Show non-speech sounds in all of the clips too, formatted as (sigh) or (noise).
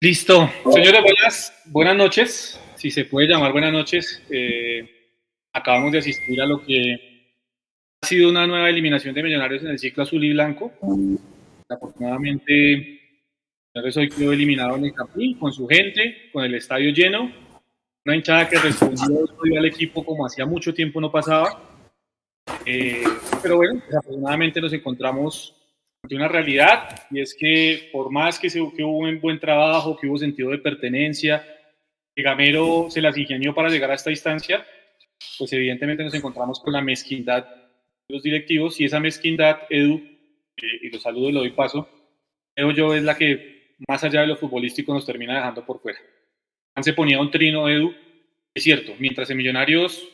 Listo. Señores, buenas, buenas noches. Si se puede llamar buenas noches. Eh, acabamos de asistir a lo que ha sido una nueva eliminación de Millonarios en el ciclo azul y blanco. Afortunadamente, Millonarios hoy quedó eliminado en el Campín con su gente, con el estadio lleno. Una hinchada que respondió al equipo como hacía mucho tiempo no pasaba. Eh, pero bueno, desafortunadamente nos encontramos ante una realidad y es que por más que, se, que hubo un buen trabajo, que hubo sentido de pertenencia, que Gamero se las ingenió para llegar a esta instancia, pues evidentemente nos encontramos con la mezquindad de los directivos y esa mezquindad, Edu, eh, y los saludo y lo doy paso, creo yo es la que más allá de lo futbolístico nos termina dejando por fuera. Se ponía un trino, Edu, es cierto, mientras en Millonarios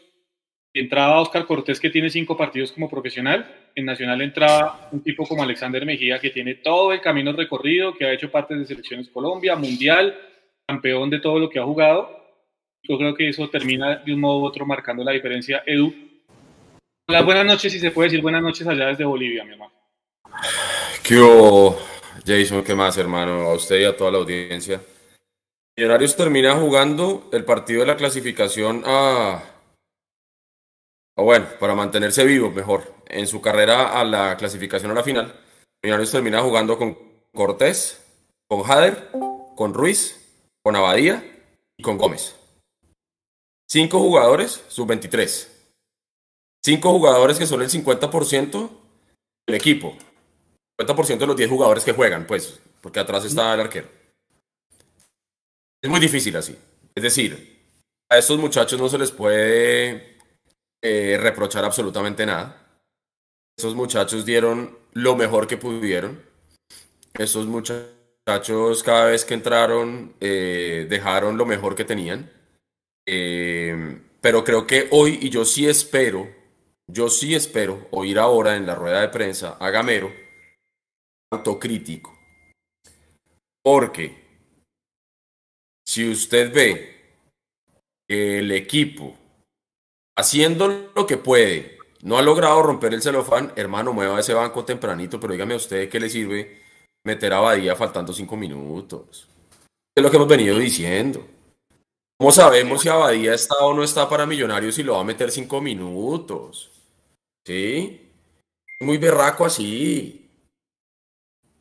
entraba Oscar Cortés que tiene cinco partidos como profesional, en Nacional entraba un tipo como Alexander Mejía que tiene todo el camino recorrido, que ha hecho parte de Selecciones Colombia, Mundial, campeón de todo lo que ha jugado. Yo creo que eso termina de un modo u otro marcando la diferencia. Edu, las buenas noches, si se puede decir buenas noches allá desde Bolivia, mi hermano. ¿Qué hubo, Jason? ¿Qué más, hermano? A usted y a toda la audiencia. Millonarios termina jugando el partido de la clasificación a o bueno, para mantenerse vivo mejor, en su carrera a la clasificación a la final, Millonarios termina jugando con Cortés, con Jader, con Ruiz, con Abadía y con Gómez. Cinco jugadores, sub-23. Cinco jugadores que son el 50% del equipo. 50% de los 10 jugadores que juegan, pues, porque atrás está el arquero. Es muy difícil así. Es decir, a estos muchachos no se les puede eh, reprochar absolutamente nada. Esos muchachos dieron lo mejor que pudieron. Esos muchachos cada vez que entraron eh, dejaron lo mejor que tenían. Eh, pero creo que hoy, y yo sí espero, yo sí espero oír ahora en la rueda de prensa a Gamero autocrítico. Porque si usted ve que el equipo haciendo lo que puede, no ha logrado romper el celofán, hermano, mueva ese banco tempranito, pero dígame a usted qué le sirve meter a Badía faltando cinco minutos. Es lo que hemos venido diciendo. ¿Cómo sabemos si Abadía está o no está para Millonarios y lo va a meter cinco minutos? ¿Sí? muy berraco así.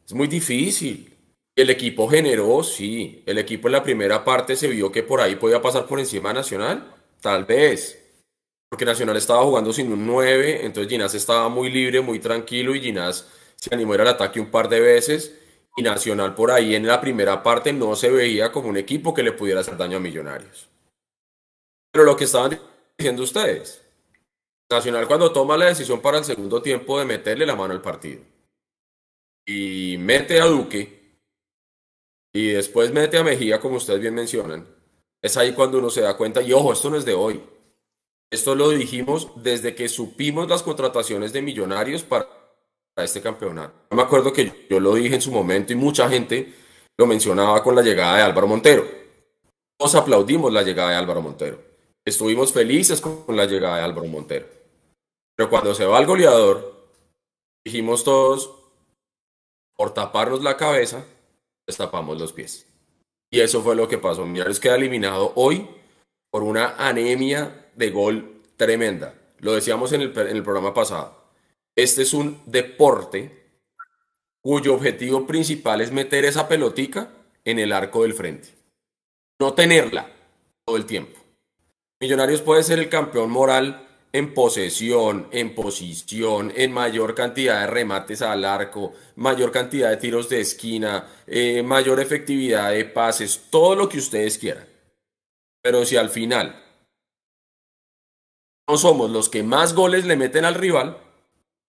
Es muy difícil. El equipo generó, sí. El equipo en la primera parte se vio que por ahí podía pasar por encima Nacional. Tal vez porque Nacional estaba jugando sin un 9, entonces Ginás estaba muy libre, muy tranquilo y Ginás se animó al ataque un par de veces y Nacional por ahí en la primera parte no se veía como un equipo que le pudiera hacer daño a Millonarios. Pero lo que estaban diciendo ustedes, Nacional cuando toma la decisión para el segundo tiempo de meterle la mano al partido y mete a Duque y después mete a Mejía como ustedes bien mencionan, es ahí cuando uno se da cuenta y ojo, esto no es de hoy. Esto lo dijimos desde que supimos las contrataciones de millonarios para este campeonato. me acuerdo que yo lo dije en su momento y mucha gente lo mencionaba con la llegada de Álvaro Montero. Todos aplaudimos la llegada de Álvaro Montero. Estuvimos felices con la llegada de Álvaro Montero. Pero cuando se va el goleador, dijimos todos, por taparnos la cabeza, destapamos los pies. Y eso fue lo que pasó. Millonarios queda eliminado hoy por una anemia de gol tremenda. Lo decíamos en el, programa pasado. Este es un deporte cuyo objetivo principal es meter esa pelotica en el arco del frente. No tenerla todo el tiempo. Millonarios puede ser el campeón moral en posesión, en posición, en mayor cantidad de remates al arco, mayor cantidad de tiros de esquina, eh, mayor efectividad de pases, todo lo que ustedes quieran. Pero si al final no somos los que más goles le meten al rival,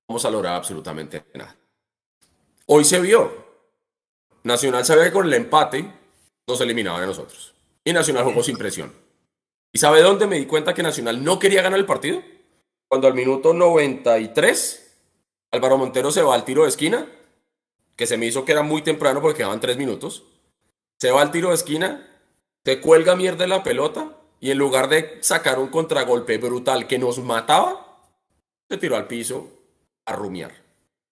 vamos a lograr absolutamente nada. Hoy se vio. Nacional sabía que con el empate nos eliminaban a nosotros. Y Nacional jugó sin presión. ¿Y sabe dónde me di cuenta que Nacional no quería ganar el partido? Cuando al minuto 93 Álvaro Montero se va al tiro de esquina, que se me hizo que era muy temprano porque quedaban tres minutos. Se va al tiro de esquina, se cuelga mierda la pelota y en lugar de sacar un contragolpe brutal que nos mataba, se tiró al piso a rumiar.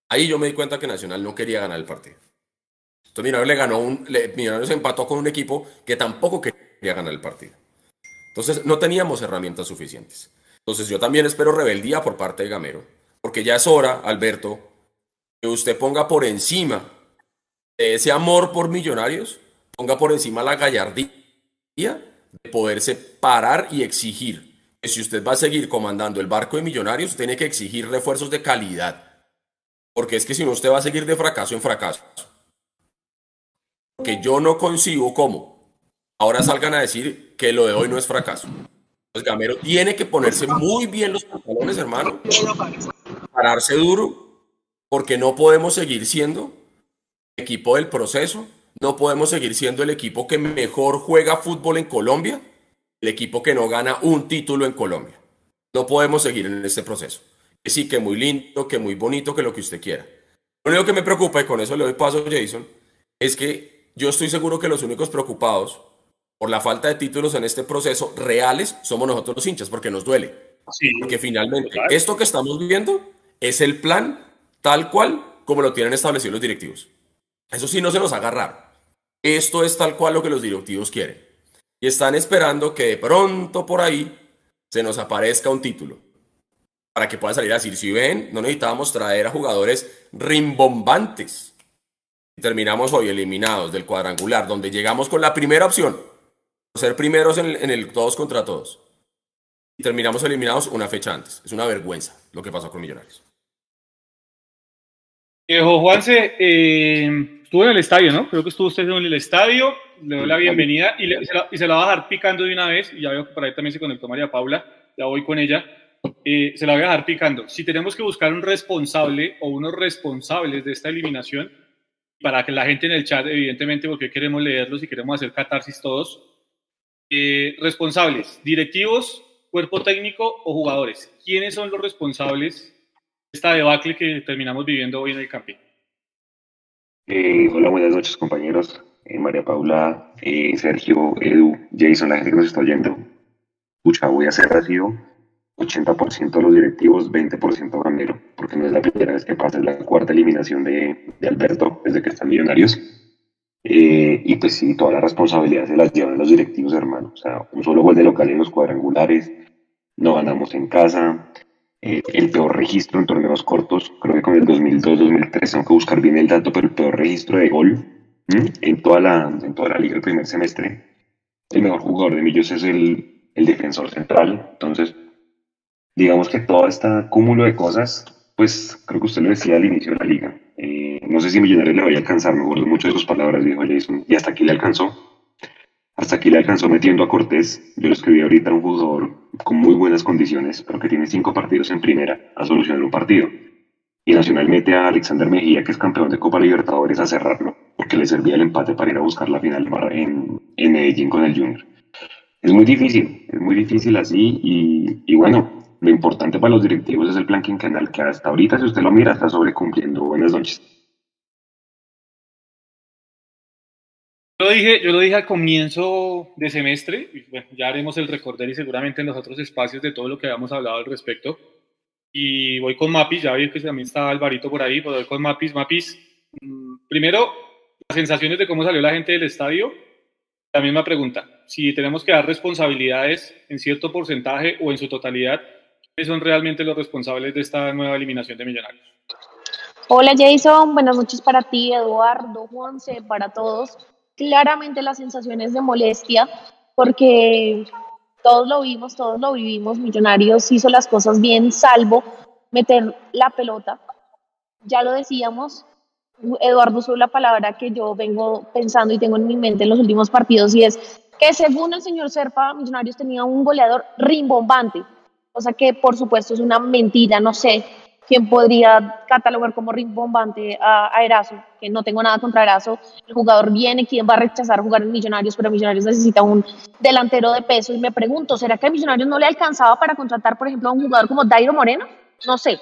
Ahí yo me di cuenta que Nacional no quería ganar el partido. Entonces Millonarios le ganó un, Millonarios empató con un equipo que tampoco quería ganar el partido. Entonces no teníamos herramientas suficientes. Entonces yo también espero rebeldía por parte de Gamero, porque ya es hora, Alberto, que usted ponga por encima ese amor por Millonarios, ponga por encima la gallardía de poderse parar y exigir que si usted va a seguir comandando el barco de Millonarios, tiene que exigir refuerzos de calidad. Porque es que si no, usted va a seguir de fracaso en fracaso. Porque yo no concibo cómo ahora salgan a decir que lo de hoy no es fracaso. Pues Gamero tiene que ponerse muy bien los pantalones, hermano. Pararse duro, porque no podemos seguir siendo equipo del proceso, no podemos seguir siendo el equipo que mejor juega fútbol en Colombia, el equipo que no gana un título en Colombia. No podemos seguir en este proceso. Que sí, que muy lindo, que muy bonito, que lo que usted quiera. Lo único que me preocupa, y con eso le doy paso a Jason, es que yo estoy seguro que los únicos preocupados por la falta de títulos en este proceso reales somos nosotros los hinchas, porque nos duele. porque finalmente esto que estamos viviendo es el plan tal cual como lo tienen establecido los directivos. Eso sí no se nos haga raro. Esto es tal cual lo que los directivos quieren. Y están esperando que de pronto por ahí se nos aparezca un título. Para que puedan salir a decir, si ven, no necesitábamos traer a jugadores rimbombantes. Y terminamos hoy eliminados del cuadrangular, donde llegamos con la primera opción, ser primeros en el, en el todos contra todos. Y terminamos eliminados una fecha antes. Es una vergüenza lo que pasó con Millonarios. Viejo Juanse, eh, estuvo en el estadio, ¿no? Creo que estuvo usted en el estadio. Le doy la bienvenida y, se la, va a dejar picando de una vez. Y ya veo que por ahí también se conectó María Paula. Ya voy con ella. Eh, se la voy a dejar picando. Si tenemos que buscar un responsable o unos responsables de esta eliminación, para que la gente en el chat, evidentemente, porque queremos leerlos y queremos hacer catarsis todos, eh, responsables, directivos, cuerpo técnico o jugadores. ¿Quiénes son los responsables esta debacle que terminamos viviendo hoy en el camping. Eh, hola, buenas noches compañeros. Eh, María Paula, eh, Sergio, Edu, Jason, la gente que nos está oyendo. Pucha, voy a hacer sido 80% de los directivos, 20% Gamero, porque no es la primera vez que pasa, es la cuarta eliminación de, de Alberto desde que están millonarios. y pues sí, toda la responsabilidad se las llevan los directivos, hermano. O sea, un solo gol de local en los cuadrangulares, no ganamos en casa, eh, el peor registro en torneos cortos, creo que con el 2002-2003, tengo que buscar bien el dato, pero el peor registro de gol en toda, la, en toda la liga el primer semestre. El mejor jugador de Millos es el, el defensor central, entonces digamos que todo este cúmulo de cosas, pues creo que usted lo decía al inicio de la liga. Eh, no sé si Millonarios le vaya a alcanzar, me acuerdo mucho de sus palabras, dijo Jason, y hasta aquí le alcanzó. Hasta aquí le alcanzó metiendo a Cortés. Yo lo escribí ahorita, un jugador con muy buenas condiciones, pero que tiene cinco partidos en primera a solucionar un partido. Y Nacional mete a Alexander Mejía, que es campeón de Copa Libertadores, a cerrarlo, porque le servía el empate para ir a buscar la final en, en Medellín con el Junior. Es muy difícil, es muy difícil así y, y bueno, lo importante para los directivos es el plan quinquenal, que hasta ahorita, si usted lo mira, está sobrecumpliendo. Buenas noches. Lo dije, yo lo dije al comienzo de semestre, y bueno, ya haremos el recorder y seguramente en los otros espacios de todo lo que habíamos hablado al respecto. Y voy con Mapis, ya vi que también está Alvarito por ahí, pero voy con Mapis. Mapis, mm, primero, las sensaciones de cómo salió la gente del estadio. La misma pregunta, si tenemos que dar responsabilidades en cierto porcentaje o en su totalidad, ¿quiénes son realmente los responsables de esta nueva eliminación de Millonarios? Hola Jason, buenas noches para ti, Eduardo, Juanse, para todos claramente las sensaciones de molestia, porque todos lo vimos, todos lo vivimos, Millonarios hizo las cosas bien, salvo meter la pelota. Ya lo decíamos, Eduardo usó la palabra que yo vengo pensando y tengo en mi mente en los últimos partidos y es que según el señor Serpa, Millonarios tenía un goleador rimbombante, o sea que por supuesto es una mentira, no sé, ¿Quién podría catalogar como rimbombante a, a Erazo, que no tengo nada contra Erazo. El jugador viene, ¿quién va a rechazar jugar en Millonarios? Pero Millonarios necesita un delantero de peso. Y me pregunto, ¿será que a Millonarios no le alcanzaba para contratar, por ejemplo, a un jugador como Dairo Moreno? No sé,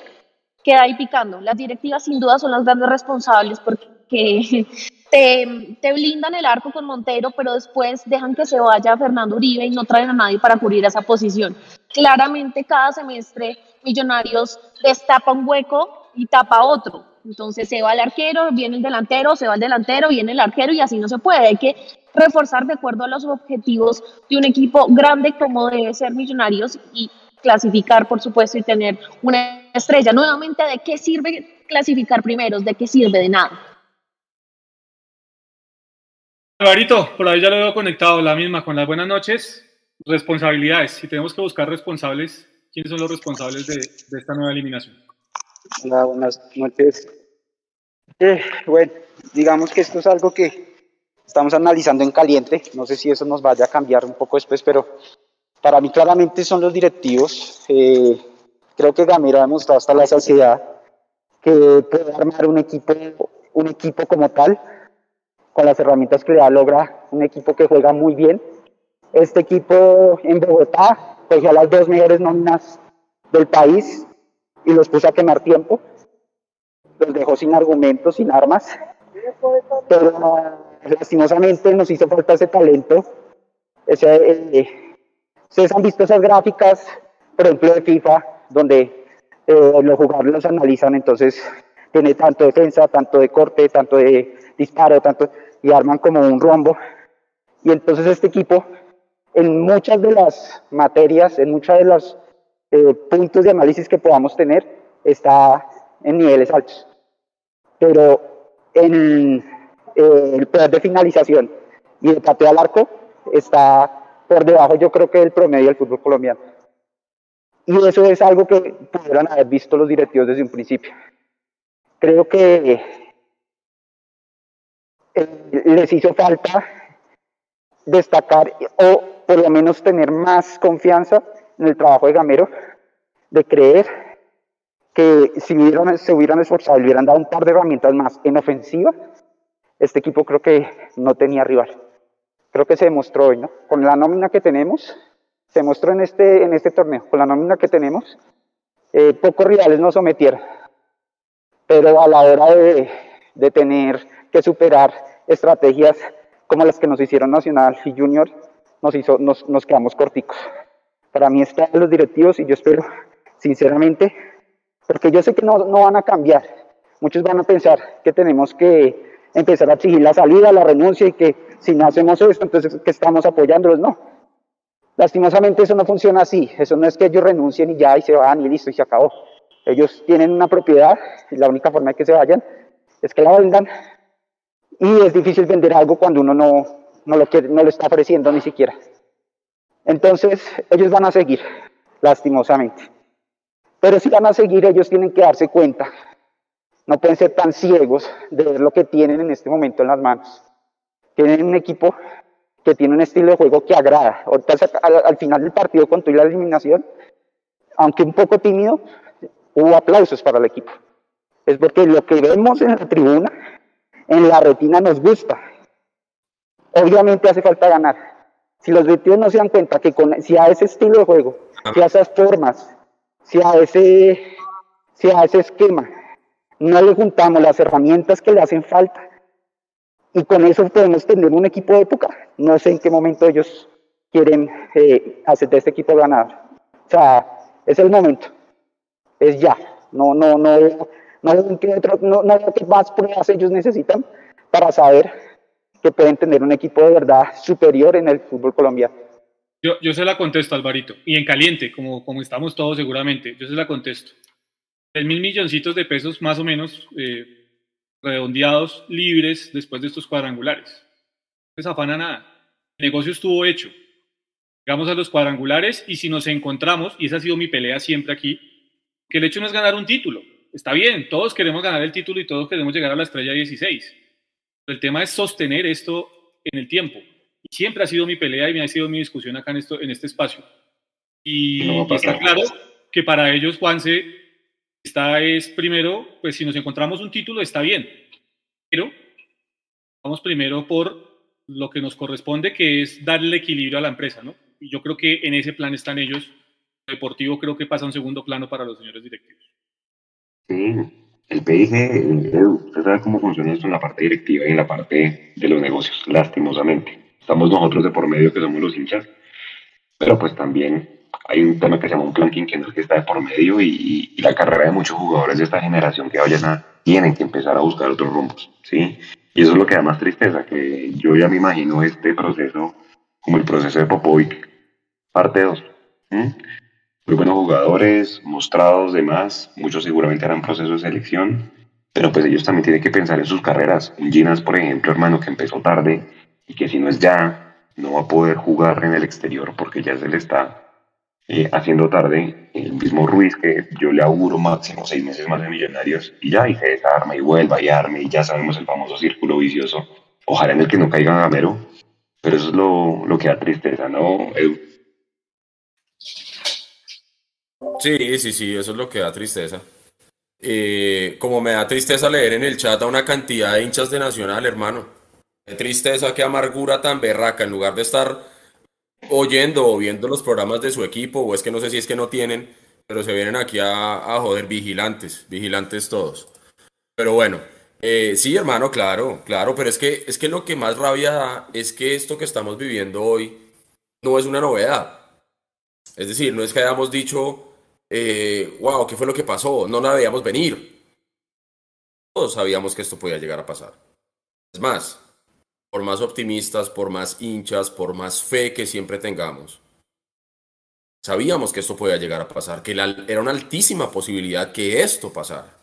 queda ahí picando. Las directivas sin duda son las grandes responsables porque (laughs) te, te, blindan el arco con Montero, pero después dejan que se vaya Fernando Uribe y no traen a nadie para cubrir esa posición. Claramente cada semestre Millonarios destapa un hueco y tapa otro. Entonces se va el arquero, viene el delantero, se va el delantero, viene el arquero y así no se puede. Hay que reforzar de acuerdo a los objetivos de un equipo grande como debe ser Millonarios y clasificar, por supuesto, y tener una estrella. Nuevamente, ¿de qué sirve clasificar primeros? ¿De qué sirve? De nada. Alvarito, por ahí ya lo veo conectado, la misma, con las buenas noches. Responsabilidades, si tenemos que buscar responsables, ¿quiénes son los responsables de, esta nueva eliminación? Hola, buenas noches. Eh, bueno, digamos que esto es algo que estamos analizando en caliente, no sé si eso nos vaya a cambiar un poco después, pero para mí claramente son los directivos. Eh, creo que Gamero ha demostrado hasta la saciedad que puede armar un equipo, un equipo como tal, con las herramientas que le da, logra un equipo que juega muy bien. Este equipo en Bogotá cogió a las dos mejores nóminas del país y los puso a quemar tiempo. Los dejó sin argumentos, sin armas. Pero lastimosamente nos hizo falta ese talento. Ese, eh, ustedes han visto esas gráficas, por ejemplo, de FIFA, donde eh, los jugadores los analizan, entonces tiene tanto defensa, tanto de corte, tanto de disparo, tanto y arman como un rombo. Y entonces este equipo, en muchas de las materias, en muchos de los eh, puntos de análisis que podamos tener, está en niveles altos. Pero en eh, el poder de finalización y de pateo al arco está por debajo, yo creo que del promedio del fútbol colombiano. Y eso es algo que pudieran haber visto los directivos desde un principio. Creo que eh, les hizo falta destacar o por lo menos tener más confianza en el trabajo de Gamero, de creer que si se hubieran esforzado y hubieran dado un par de herramientas más en ofensiva, este equipo creo que no tenía rival. Creo que se demostró hoy, ¿no? Con la nómina que tenemos, se demostró en este, en este torneo, con la nómina que tenemos, eh, pocos rivales nos sometieron. Pero a la hora de, de tener que superar estrategias como las que nos hicieron Nacional y Junior, nos, hizo, nos, nos quedamos corticos. Para mí están los directivos y yo espero, sinceramente, porque yo sé que no, no van a cambiar. Muchos van a pensar que tenemos que empezar a exigir la salida, la renuncia y que si no hacemos esto, entonces que estamos apoyándolos. No. Lastimosamente eso no funciona así. Eso no es que ellos renuncien y ya y se van y listo y se acabó. Ellos tienen una propiedad y la única forma de que se vayan es que la vendan y es difícil vender algo cuando uno no, no, lo, quiere, no lo está ofreciendo ni siquiera. Entonces, ellos van a seguir, lastimosamente. Pero si van a seguir, ellos tienen que darse cuenta. No pueden ser tan ciegos de ver lo que tienen en este momento en las manos. Tienen un equipo que tiene un estilo de juego que agrada. al, al final del partido, con tu y la eliminación, aunque un poco tímido, hubo aplausos para el equipo. Es porque lo que vemos en la tribuna en la retina nos gusta. Obviamente hace falta ganar. Si los directivos no se dan cuenta que con, si a ese estilo de juego, si a esas formas, si a ese, si a ese esquema, no le juntamos las herramientas que le hacen falta, y con eso podemos tener un equipo de época, no sé en qué momento ellos quieren eh, hacer de este equipo ganador. O sea, es el momento, es ya, no, no, no, no veo qué, no, más pruebas ellos necesitan para saber que pueden tener un equipo de verdad superior en el fútbol colombiano. Yo, yo se la contesto, Alvarito, y en caliente, como, como estamos todos seguramente, yo se la contesto. El mil milloncitos de pesos más o menos eh, redondeados, libres, después de estos cuadrangulares. No les afana nada. El negocio estuvo hecho. Llegamos a los cuadrangulares y si nos encontramos, y esa ha sido mi pelea siempre aquí, que el hecho no es ganar un título, está bien, todos queremos ganar el título y todos queremos llegar a la estrella 16. el tema es sostener esto en el tiempo. Y siempre ha sido mi pelea y me ha sido mi discusión acá en, esto, en este espacio. Y está claro que para ellos, Juanse, está es primero, pues si nos encontramos un título, está bien. Pero vamos primero por lo que nos corresponde, que es darle equilibrio a la empresa, ¿no? Y yo creo que en ese plan están ellos. deportivo creo que pasa a un segundo plano para los señores directivos. Sí, el PIG, usted sabe cómo funciona esto en la parte directiva y en la parte de los negocios, lastimosamente. Estamos nosotros de por medio que somos los hinchas, pero pues también hay un tema que se llama un planking que no es que está de por medio y, la carrera de muchos jugadores de esta generación que vayan a tienen que empezar a buscar otros rumbos, ¿sí? Y eso es lo que da más tristeza, que yo ya me imagino este proceso como el proceso de Popovic, parte 2. Muy buenos jugadores, mostrados, demás, muchos seguramente harán proceso de selección, pero pues ellos también tienen que pensar en sus carreras. Un Ginas, por ejemplo, hermano, que empezó tarde y que si no es ya, no va a poder jugar en el exterior porque ya se le está eh, haciendo tarde. El mismo Ruiz, que yo le auguro máximo seis meses más de millonarios, y ya, y se desarma y vuelva y arme, y ya sabemos el famoso círculo vicioso. Ojalá en el que no caiga Gamero, pero eso es lo, lo que da tristeza, ¿no? Sí, sí, sí, eso es lo que da tristeza. Eh, como me da tristeza leer en el chat a una cantidad de hinchas de Nacional, hermano. Qué tristeza, qué amargura tan berraca. En lugar de estar oyendo o viendo los programas de su equipo, o es que no sé si es que no tienen, pero se vienen aquí a, a joder vigilantes, vigilantes todos. Pero bueno, eh, sí, hermano, claro, claro, pero es que, es que lo que más rabia da es que esto que estamos viviendo hoy no es una novedad. Es decir, no es que hayamos dicho, wow, eh, ¿qué fue lo que pasó? No la veíamos venir. Todos sabíamos que esto podía llegar a pasar. Es más, por más optimistas, por más hinchas, por más fe que siempre tengamos, sabíamos que esto podía llegar a pasar, que era una altísima posibilidad que esto pasara.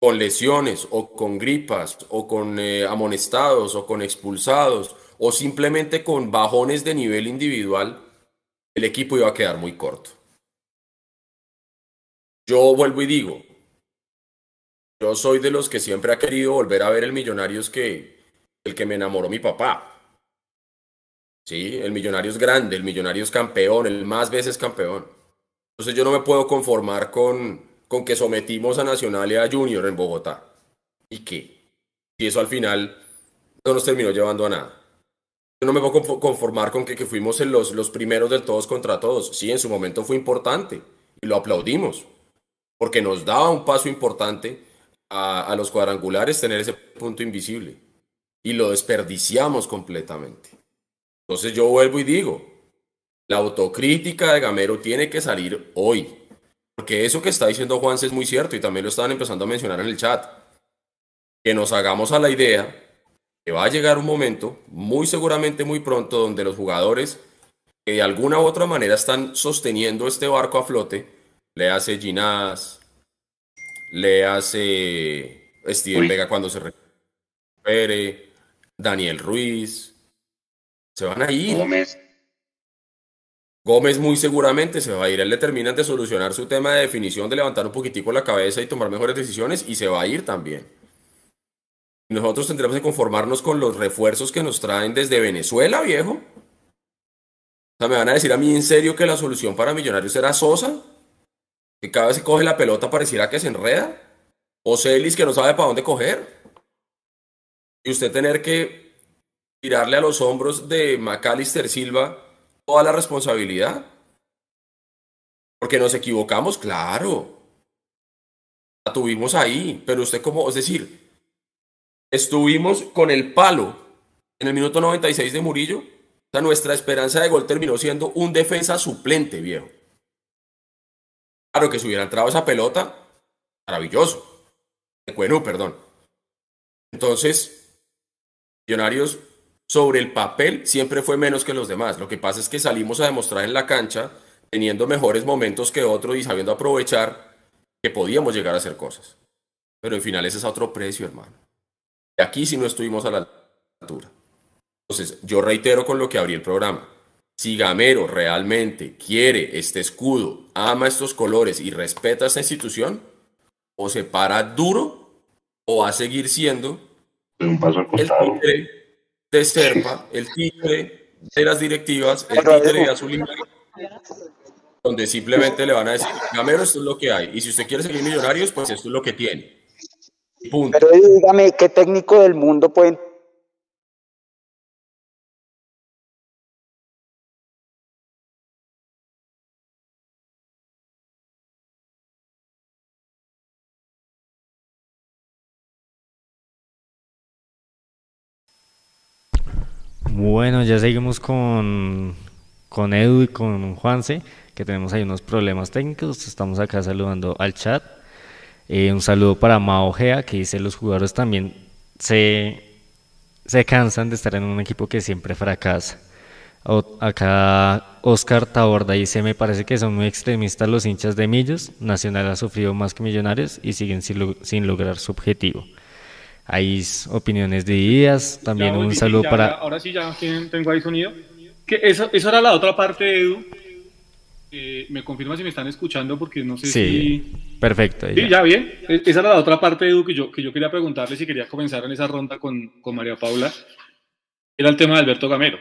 Con lesiones o con gripas o con eh, amonestados o con expulsados o simplemente con bajones de nivel individual, el equipo iba a quedar muy corto. Yo vuelvo y digo, yo soy de los que siempre ha querido volver a ver el Millonarios que el que me enamoró mi papá. Sí, el millonario es grande, el millonario es campeón, el más veces campeón. Entonces yo no me puedo conformar con, con que sometimos a Nacional y a Junior en Bogotá. ¿Y qué? Y eso al final no nos terminó llevando a nada. Yo no me puedo conformar con que, que fuimos los, los primeros del todos contra todos. Sí, en su momento fue importante y lo aplaudimos porque nos daba un paso importante a, los cuadrangulares tener ese punto invisible. Y lo desperdiciamos completamente. Entonces yo vuelvo y digo, la autocrítica de Gamero tiene que salir hoy, porque eso que está diciendo Juan es muy cierto y también lo estaban empezando a mencionar en el chat, que nos hagamos a la idea que va a llegar un momento, muy seguramente muy pronto, donde los jugadores que de alguna u otra manera están sosteniendo este barco a flote, le hace Ginás, le hace Steven Vega cuando se recupere, Daniel Ruiz, se van a ir. Gómez. Gómez muy seguramente se va a ir. Él le termina de solucionar su tema de definición, de levantar un poquitico la cabeza y tomar mejores decisiones y se va a ir también. Nosotros tendremos que conformarnos con los refuerzos que nos traen desde Venezuela, viejo. O sea, me van a decir a mí en serio que la solución para Millonarios era Sosa que cada vez que coge la pelota pareciera que se enreda, o Celis que no sabe para dónde coger, y usted tener que tirarle a los hombros de Macalister Silva toda la responsabilidad. Porque nos equivocamos, claro. La tuvimos ahí, pero usted como, es decir, estuvimos con el palo en el minuto 96 de Murillo. O sea, nuestra esperanza de gol terminó siendo un defensa suplente, viejo. Claro que si hubiera entrado esa pelota, maravilloso. Bueno, perdón. Entonces, Millonarios sobre el papel siempre fue menos que los demás. Lo que pasa es que salimos a demostrar en la cancha, teniendo mejores momentos que otros y sabiendo aprovechar que podíamos llegar a hacer cosas. Pero en finales es a otro precio, hermano. Y aquí sí no estuvimos a la altura. Entonces, yo reitero con lo que abrí el programa. Si Gamero realmente quiere este escudo, ama estos colores y respeta esta institución, o se para duro o va a seguir siendo el tigre de Serpa, el tigre de las directivas, el tigre de Azul donde simplemente le van a decir, Gamero, esto es lo que hay. Y si usted quiere seguir millonarios, pues esto es lo que tiene. Punto. Pero dígame, ¿qué técnico del mundo puede Bueno, ya seguimos con, con Edu y con Juanse, que tenemos ahí unos problemas técnicos. Estamos acá saludando al chat. Eh, un saludo para Mao Gea, que dice los jugadores también se, se cansan de estar en un equipo que siempre fracasa. acá Oscar Taborda dice, me parece que son muy extremistas los hinchas de Millos, Nacional ha sufrido más que Millonarios y siguen sin, sin lograr su objetivo. Hay opiniones divididas, también un saludo para... ahora sí, ya tengo ahí sonido. Que eso, eso era la otra parte de Edu. me confirma si me están escuchando porque no sé sí, Perfecto. Sí, ya bien. E, esa era la otra parte de Edu que yo, que yo quería preguntarle si quería comenzar en esa ronda con, con María Paula. Era el tema de Alberto Gamero.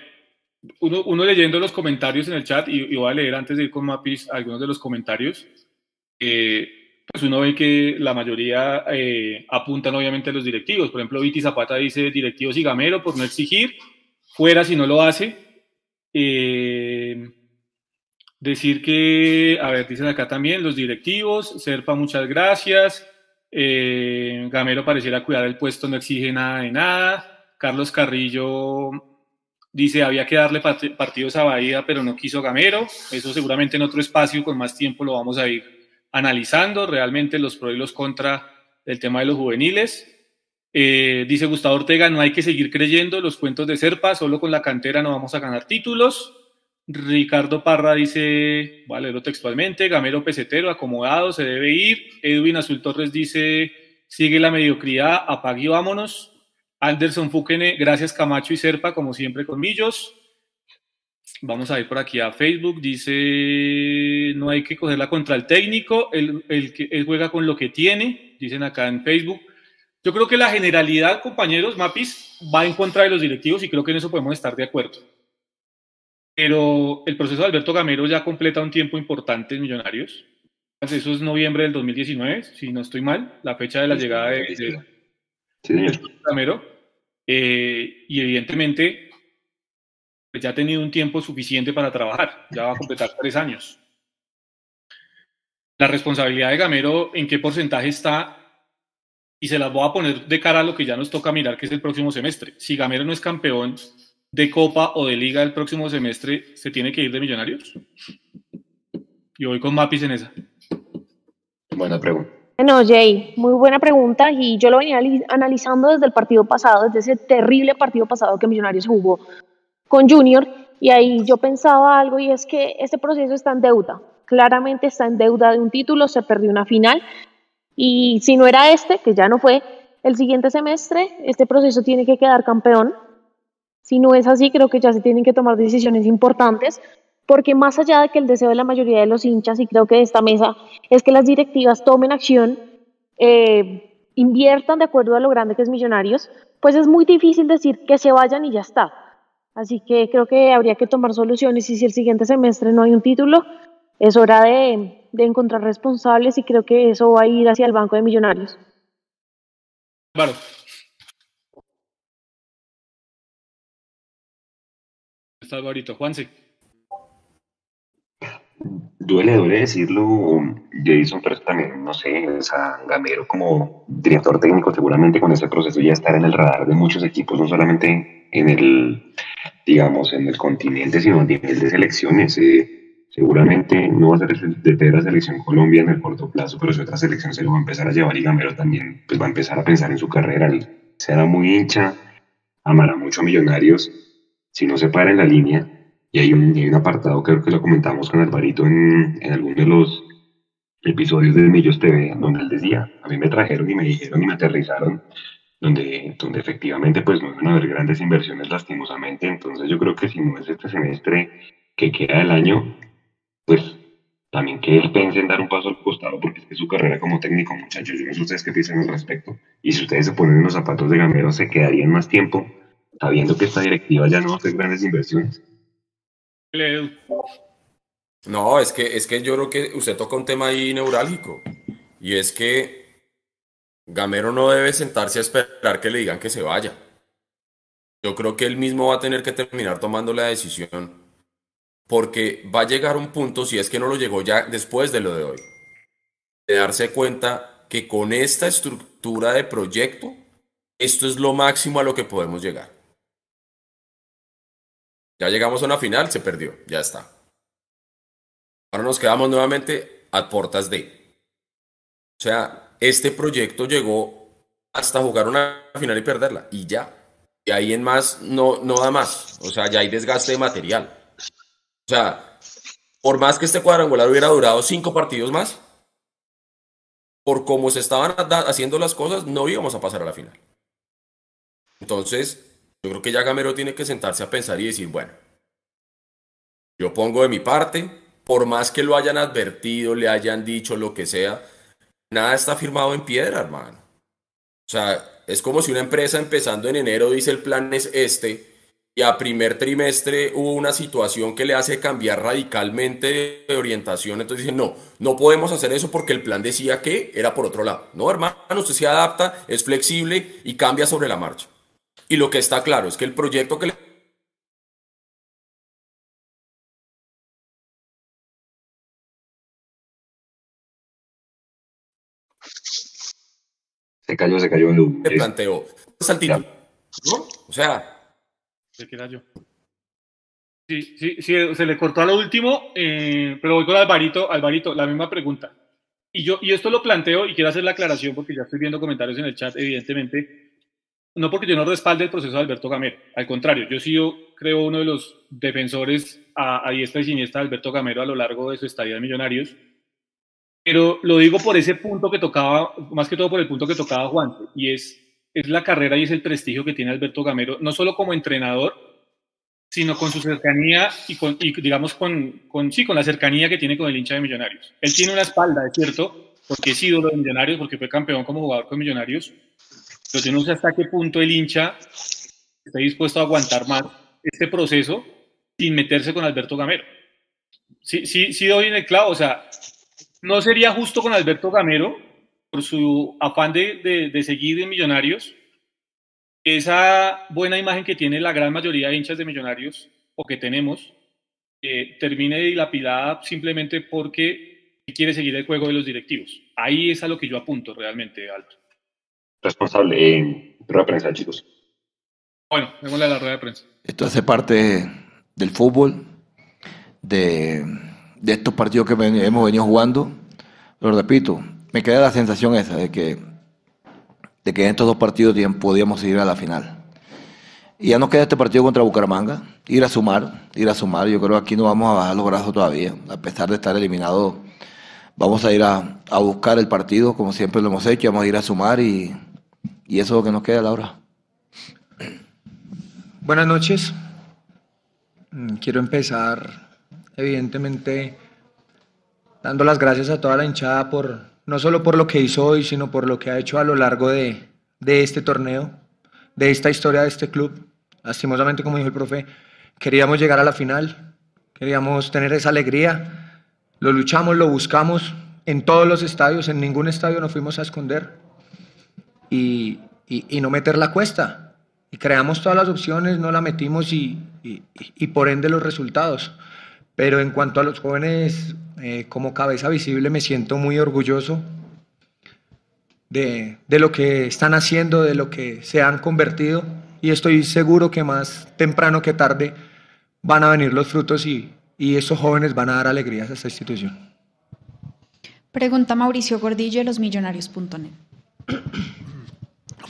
Uno, uno leyendo los comentarios en el chat, y, voy a leer antes de ir con Mapis algunos de los comentarios. Eh, pues uno ve que la mayoría eh, apuntan obviamente a los directivos. Por ejemplo, Viti Zapata dice directivos y Gamero por no exigir, fuera si no lo hace. Eh, decir que, a ver, dicen acá también los directivos, Serpa, muchas gracias. Eh, Gamero pareciera cuidar el puesto, no exige nada de nada. Carlos Carrillo dice había que darle partidos a Bahía, pero no quiso Gamero. Eso seguramente en otro espacio con más tiempo lo vamos a ir analizando realmente los pros y los contra del tema de los juveniles. Eh, dice Gustavo Ortega, no hay que seguir creyendo los cuentos de Serpa, solo con la cantera no vamos a ganar títulos. Ricardo Parra dice, vale, leerlo textualmente, Gamero Pesetero, acomodado, se debe ir. Edwin Azul Torres dice, sigue la mediocridad, apague y vámonos. Anderson Fukene, gracias Camacho y Serpa, como siempre con Millos. Vamos a ir por aquí a Facebook. Dice, no hay que cogerla contra el técnico, él, él, juega con lo que tiene, dicen acá en Facebook. Yo creo que la generalidad, compañeros, Mapis, va en contra de los directivos y creo que en eso podemos estar de acuerdo. Pero el proceso de Alberto Gamero ya completa un tiempo importante en Millonarios. Eso es noviembre del 2019, si no estoy mal, la fecha de la llegada de, Gamero. Eh, y evidentemente pues ya ha tenido un tiempo suficiente para trabajar, ya va a completar (laughs) tres años. La responsabilidad de Gamero, ¿en qué porcentaje está? Y se las voy a poner de cara a lo que ya nos toca mirar, que es el próximo semestre. Si Gamero no es campeón de Copa o de Liga el próximo semestre, ¿se tiene que ir de Millonarios? Y voy con Mapis en esa. Buena pregunta. Bueno, Jay, muy buena pregunta y yo lo venía analizando desde el partido pasado, desde ese terrible partido pasado que Millonarios jugó con Junior y ahí yo pensaba algo y es que este proceso está en deuda. Claramente está en deuda de un título, se perdió una final y si no era este, que ya no fue, el siguiente semestre este proceso tiene que quedar campeón. Si no es así, creo que ya se tienen que tomar decisiones importantes porque más allá de que el deseo de la mayoría de los hinchas y creo que de esta mesa es que las directivas tomen acción, eh, inviertan de acuerdo a lo grande que es Millonarios, pues es muy difícil decir que se vayan y ya está. Así que creo que habría que tomar soluciones y si el siguiente semestre no hay un título, es hora de, encontrar responsables y creo que eso va a ir hacia el Banco de Millonarios. Claro. Está Alvarito. Juanse. Duele, duele decirlo, Jason, pero también, no sé, a Gamero como director técnico seguramente con ese proceso ya estar en el radar de muchos equipos, no solamente en el, digamos, en el continente, sino a nivel de selecciones. Eh, seguramente no va a ser de la selección Colombia en el corto plazo, pero si otra selección se lo va a empezar a llevar y Gamero también pues va a empezar a pensar en su carrera. será muy hincha, amará mucho a Millonarios, si no se para en la línea. Y hay un, hay un apartado, creo que lo comentamos con Alvarito en, en algunos de los episodios de Millos TV, donde él decía, a mí me trajeron y me dijeron y me aterrizaron donde, donde efectivamente pues no van a haber grandes inversiones lastimosamente. Entonces yo creo que si no es este semestre que queda del año, pues también que él piense en dar un paso al costado porque es que su carrera como técnico, muchachos, yo no sé ustedes qué piensan al respecto. Y si ustedes se ponen en los zapatos de Gamero, se quedarían más tiempo sabiendo que esta directiva ya no va a hacer grandes inversiones. No, es que, es que yo creo que usted toca un tema ahí neurálgico. Y es que Gamero no debe sentarse a esperar que le digan que se vaya. Yo creo que él mismo va a tener que terminar tomando la decisión. Porque va a llegar un punto, si es que no lo llegó ya después de lo de hoy, de darse cuenta que con esta estructura de proyecto, esto es lo máximo a lo que podemos llegar. Ya llegamos a una final, se perdió, ya está. Ahora nos quedamos nuevamente a portas de. O sea, este proyecto llegó hasta jugar una final y perderla, y ya. Y ahí en más no, no da más. O sea, ya hay desgaste de material. O sea, por más que este cuadrangular hubiera durado cinco partidos más, por cómo se estaban haciendo las cosas, no íbamos a pasar a la final. Entonces, yo creo que ya Gamero tiene que sentarse a pensar y decir, bueno, yo pongo de mi parte, por más que lo hayan advertido, le hayan dicho lo que sea, nada está firmado en piedra, hermano. O sea, es como si una empresa empezando en enero dice el plan es este y a primer trimestre hubo una situación que le hace cambiar radicalmente de orientación, entonces dicen, no, no podemos hacer eso porque el plan decía que era por otro lado. No, hermano, usted se adapta, es flexible y cambia sobre la marcha. Y lo que está claro es que el proyecto que le Se cayó, se cayó en Le planteó. Saltito. ¿No? O sea. Se queda yo. Sí, sí, sí, se le cortó a lo último, eh, pero voy con Alvarito. Alvarito, la misma pregunta. Y yo, y esto lo planteo y quiero hacer la aclaración porque ya estoy viendo comentarios en el chat, evidentemente. No porque yo no respalde el proceso de Alberto Gamero. Al contrario, yo sí yo creo uno de los defensores a, a diestra y siniestra de Alberto Gamero a lo largo de su estadía de Millonarios pero lo digo por ese punto que tocaba, más que todo por el punto que tocaba Juan, y es, es la carrera y es el prestigio que tiene Alberto Gamero, no solo como entrenador, sino con su cercanía y, con, y digamos con, con, sí, con la cercanía que tiene con el hincha de Millonarios. Él tiene una espalda, es cierto, porque es ídolo de Millonarios, porque fue campeón como jugador con Millonarios, pero yo no sé hasta qué punto el hincha está dispuesto a aguantar más este proceso sin meterse con Alberto Gamero. Sí, sí, sí doy en el clavo, o sea, no sería justo con Alberto Gamero por su afán de, de, seguir en Millonarios. Esa buena imagen que tiene la gran mayoría de hinchas de Millonarios o que tenemos eh, termine dilapidada simplemente porque quiere seguir el juego de los directivos. Ahí es a lo que yo apunto realmente, Alto. Responsable en rueda de prensa, chicos. Bueno, démosle a la rueda de prensa. Esto hace parte del fútbol, de de estos partidos que hemos venido jugando, lo repito, me queda la sensación esa de que, de que en estos dos partidos podíamos ir a la final. Y ya nos queda este partido contra Bucaramanga, ir a sumar, ir a sumar. Yo creo que aquí no vamos a bajar los brazos todavía, a pesar de estar eliminados. Vamos a ir a, a buscar el partido, como siempre lo hemos hecho, vamos a ir a sumar y, y eso es lo que nos queda, Laura. Buenas noches. Mm, quiero empezar evidentemente dando las gracias a toda la hinchada por no solo por lo que hizo hoy, sino por lo que ha hecho a lo largo de, de este torneo, de esta historia de este club. Lastimosamente, como dijo el profe, queríamos llegar a la final, queríamos tener esa alegría, lo luchamos, lo buscamos en todos los estadios, en ningún estadio nos fuimos a esconder y, y, y no meter la cuesta. Y creamos todas las opciones, no la metimos y, y por ende los resultados. Pero en cuanto a los jóvenes, eh, como cabeza visible, me siento muy orgulloso de, de, lo que están haciendo, de lo que se han convertido. Y estoy seguro que más temprano que tarde van a venir los frutos y, y esos jóvenes van a dar alegrías a esta institución. Pregunta Mauricio Gordillo de losmillonarios.net.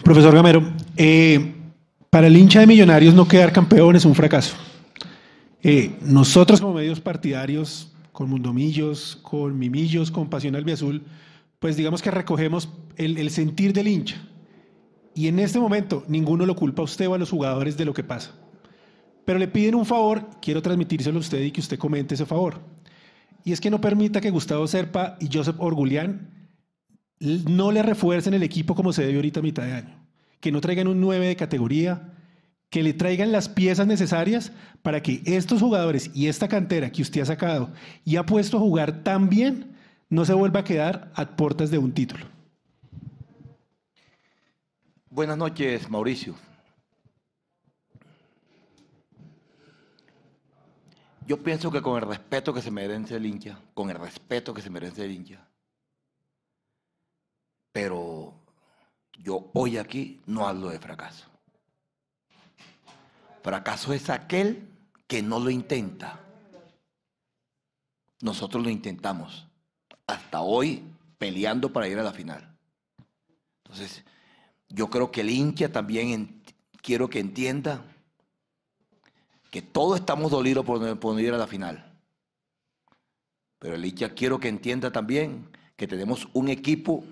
Profesor Gamero, eh, para el hincha de Millonarios no quedar campeón es un fracaso. Eh, nosotros como medios partidarios, con Mundomillos, con Mimillos, con Pasión Albiazul, pues digamos que recogemos el, sentir del hincha. Y en este momento ninguno lo culpa a usted o a los jugadores de lo que pasa. Pero le piden un favor, quiero transmitírselo a usted y que usted comente ese favor. Y es que no permita que Gustavo Serpa y Joseph Orgulián no le refuercen el equipo como se debe ahorita a mitad de año. Que no traigan un 9 de categoría, que le traigan las piezas necesarias para que estos jugadores y esta cantera que usted ha sacado y ha puesto a jugar tan bien no se vuelva a quedar a puertas de un título. Buenas noches, Mauricio. Yo pienso que con el respeto que se merece el hincha, con el respeto que se merece el hincha, pero yo hoy aquí no hablo de fracaso. Fracaso es aquel que no lo intenta. Nosotros lo intentamos. Hasta hoy peleando para ir a la final. Entonces, yo creo que el hincha también quiero que entienda que todos estamos dolidos por, por ir a la final. Pero el hincha quiero que entienda también que tenemos un equipo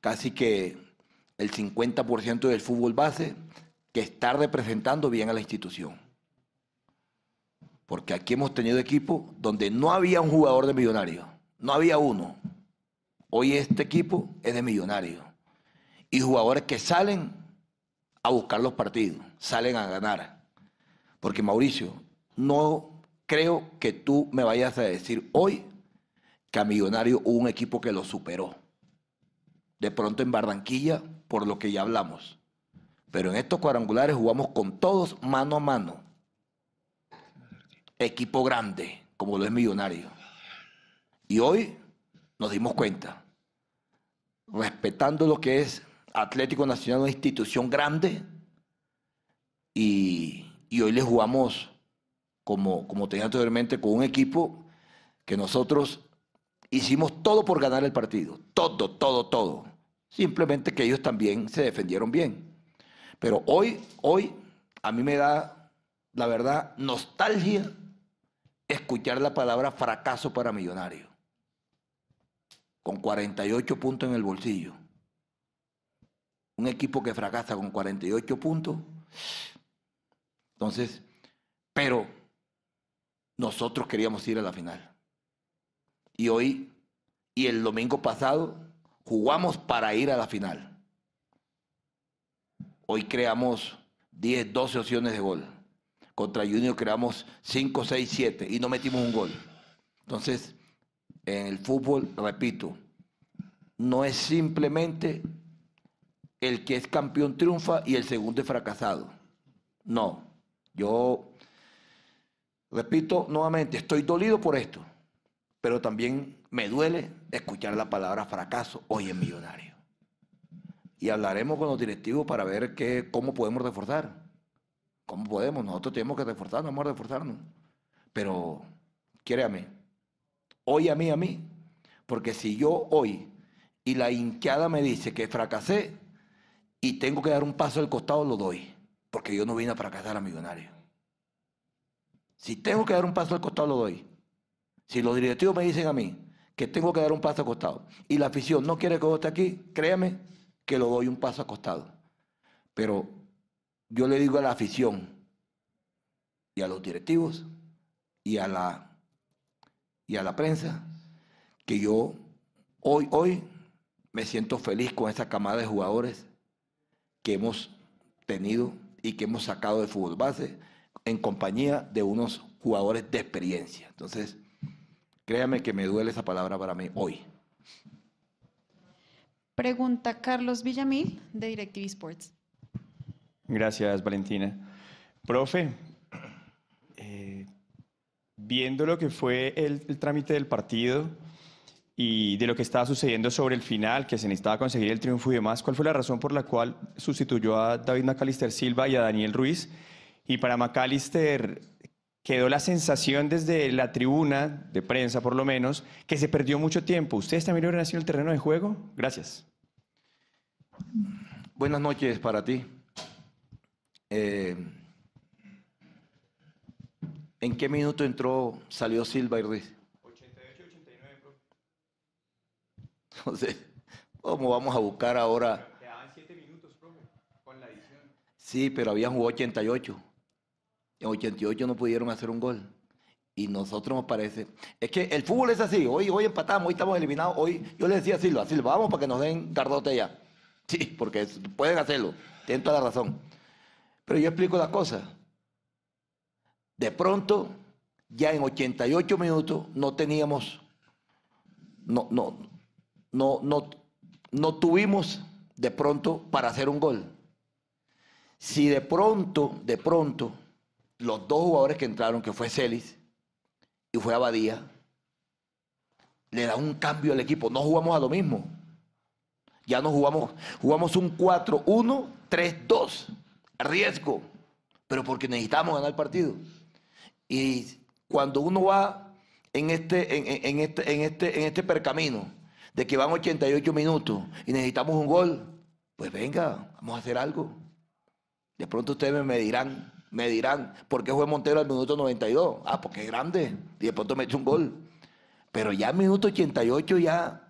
casi que el 50% del fútbol base que está representando bien a la institución. Porque aquí hemos tenido equipos donde no había un jugador de millonario, no había uno. Hoy este equipo es de millonario. Y jugadores que salen a buscar los partidos, salen a ganar. Porque Mauricio, no creo que tú me vayas a decir hoy que a Millonario hubo un equipo que lo superó. De pronto en Barranquilla, por lo que ya hablamos. Pero en estos cuadrangulares jugamos con todos mano a mano. Equipo grande, como lo es Millonario. Y hoy nos dimos cuenta, respetando lo que es Atlético Nacional, una institución grande, y, hoy le jugamos, como, como tenía anteriormente, con un equipo que nosotros hicimos todo por ganar el partido. Todo, todo, todo. Simplemente que ellos también se defendieron bien. Pero hoy, hoy, a mí me da, la verdad, nostalgia escuchar la palabra fracaso para millonario. Con 48 puntos en el bolsillo. Un equipo que fracasa con 48 puntos. Entonces, pero nosotros queríamos ir a la final. Y hoy, y el domingo pasado, jugamos para ir a la final. Hoy creamos 10, 12 opciones de gol. Contra Junior creamos 5, 6, 7 y no metimos un gol. Entonces, en el fútbol, repito, no es simplemente el que es campeón triunfa y el segundo es fracasado. No, yo repito nuevamente, estoy dolido por esto, pero también me duele escuchar la palabra fracaso hoy en Millonario y hablaremos con los directivos para ver qué, cómo podemos reforzar. ¿Cómo podemos? Nosotros tenemos que reforzarnos, vamos a reforzarnos. Pero, créame, hoy a mí, a mí, porque si yo hoy y la hinchada me dice que fracasé y tengo que dar un paso al costado, lo doy, porque yo no vine a fracasar a millonario. Si tengo que dar un paso al costado, lo doy. Si los directivos me dicen a mí que tengo que dar un paso al costado y la afición no quiere que yo esté aquí, créame que lo doy un paso acostado. Pero yo le digo a la afición y a los directivos y a la, y a la prensa que yo hoy, hoy me siento feliz con esa camada de jugadores que hemos tenido y que hemos sacado de fútbol base en compañía de unos jugadores de experiencia. Entonces, créame que me duele esa palabra para mí hoy. Pregunta Carlos Villamil de DirecTV Sports. Gracias, Valentina. Profe, eh, viendo lo que fue el, trámite del partido y de lo que estaba sucediendo sobre el final, que se necesitaba conseguir el triunfo y demás, ¿cuál fue la razón por la cual sustituyó a David McAllister Silva y a Daniel Ruiz? Y para McAllister, quedó la sensación desde la tribuna, de prensa por lo menos, que se perdió mucho tiempo. ¿Ustedes también hubieran sido el terreno de juego? Gracias. Buenas noches para ti. Eh, ¿En qué minuto entró, salió Silva y Ruiz? 88, 89, profe. Entonces, ¿cómo vamos a buscar ahora? Quedaban 7 minutos, profe, con la edición. Sí, pero habían jugado 88. En 88 no pudieron hacer un gol. Y nosotros nos parece. Es que el fútbol es así. Hoy, hoy empatamos, hoy estamos eliminados. Hoy yo le decía a Silva, Silva, vamos para que nos den gardote ya. (laughs) Sí, porque pueden hacerlo. Tienen toda la razón. Pero yo explico la cosa. De pronto, ya en 88 minutos, no teníamos. No, no, no, no, no tuvimos de pronto para hacer un gol. Si de pronto, de pronto, los dos jugadores que entraron, que fue Celis y fue Abadía, le da un cambio al equipo. No jugamos a lo mismo. Ya no jugamos, jugamos un 4-1-3-2. Riesgo. Pero porque necesitamos ganar el partido. Y cuando uno va en este, en, este, en, este, en este percamino de que van 88 minutos y necesitamos un gol, pues venga, vamos a hacer algo. De pronto ustedes me dirán, me dirán, ¿por qué fue Montero al minuto 92? Ah, porque es grande y de pronto mete un gol. Pero ya al minuto 88 ya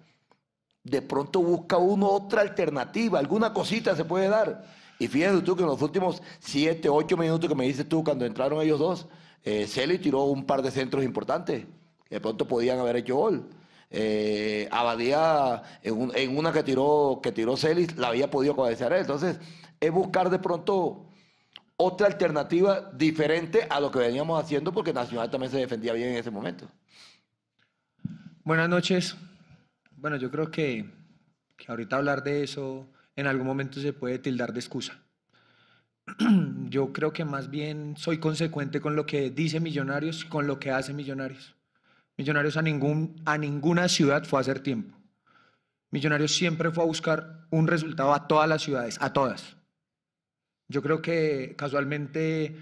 de pronto busca uno otra alternativa, alguna cosita se puede dar. Y fíjate tú que en los últimos 7, 8 minutos que me dices tú cuando entraron ellos dos, eh, Celi tiró un par de centros importantes, de pronto podían haber hecho gol. Eh, Abadía, en, una que tiró, que tiró Celis, la había podido cabecear él. Entonces, es buscar de pronto otra alternativa diferente a lo que veníamos haciendo, porque Nacional también se defendía bien en ese momento. Buenas noches. Bueno, yo creo que, que ahorita hablar de eso en algún momento se puede tildar de excusa. (clears throat) Yo creo que más bien soy consecuente con lo que dice Millonarios, con lo que hace Millonarios. Millonarios a, ningún, a ninguna ciudad fue a hacer tiempo. Millonarios siempre fue a buscar un resultado a todas las ciudades, a todas. Yo creo que casualmente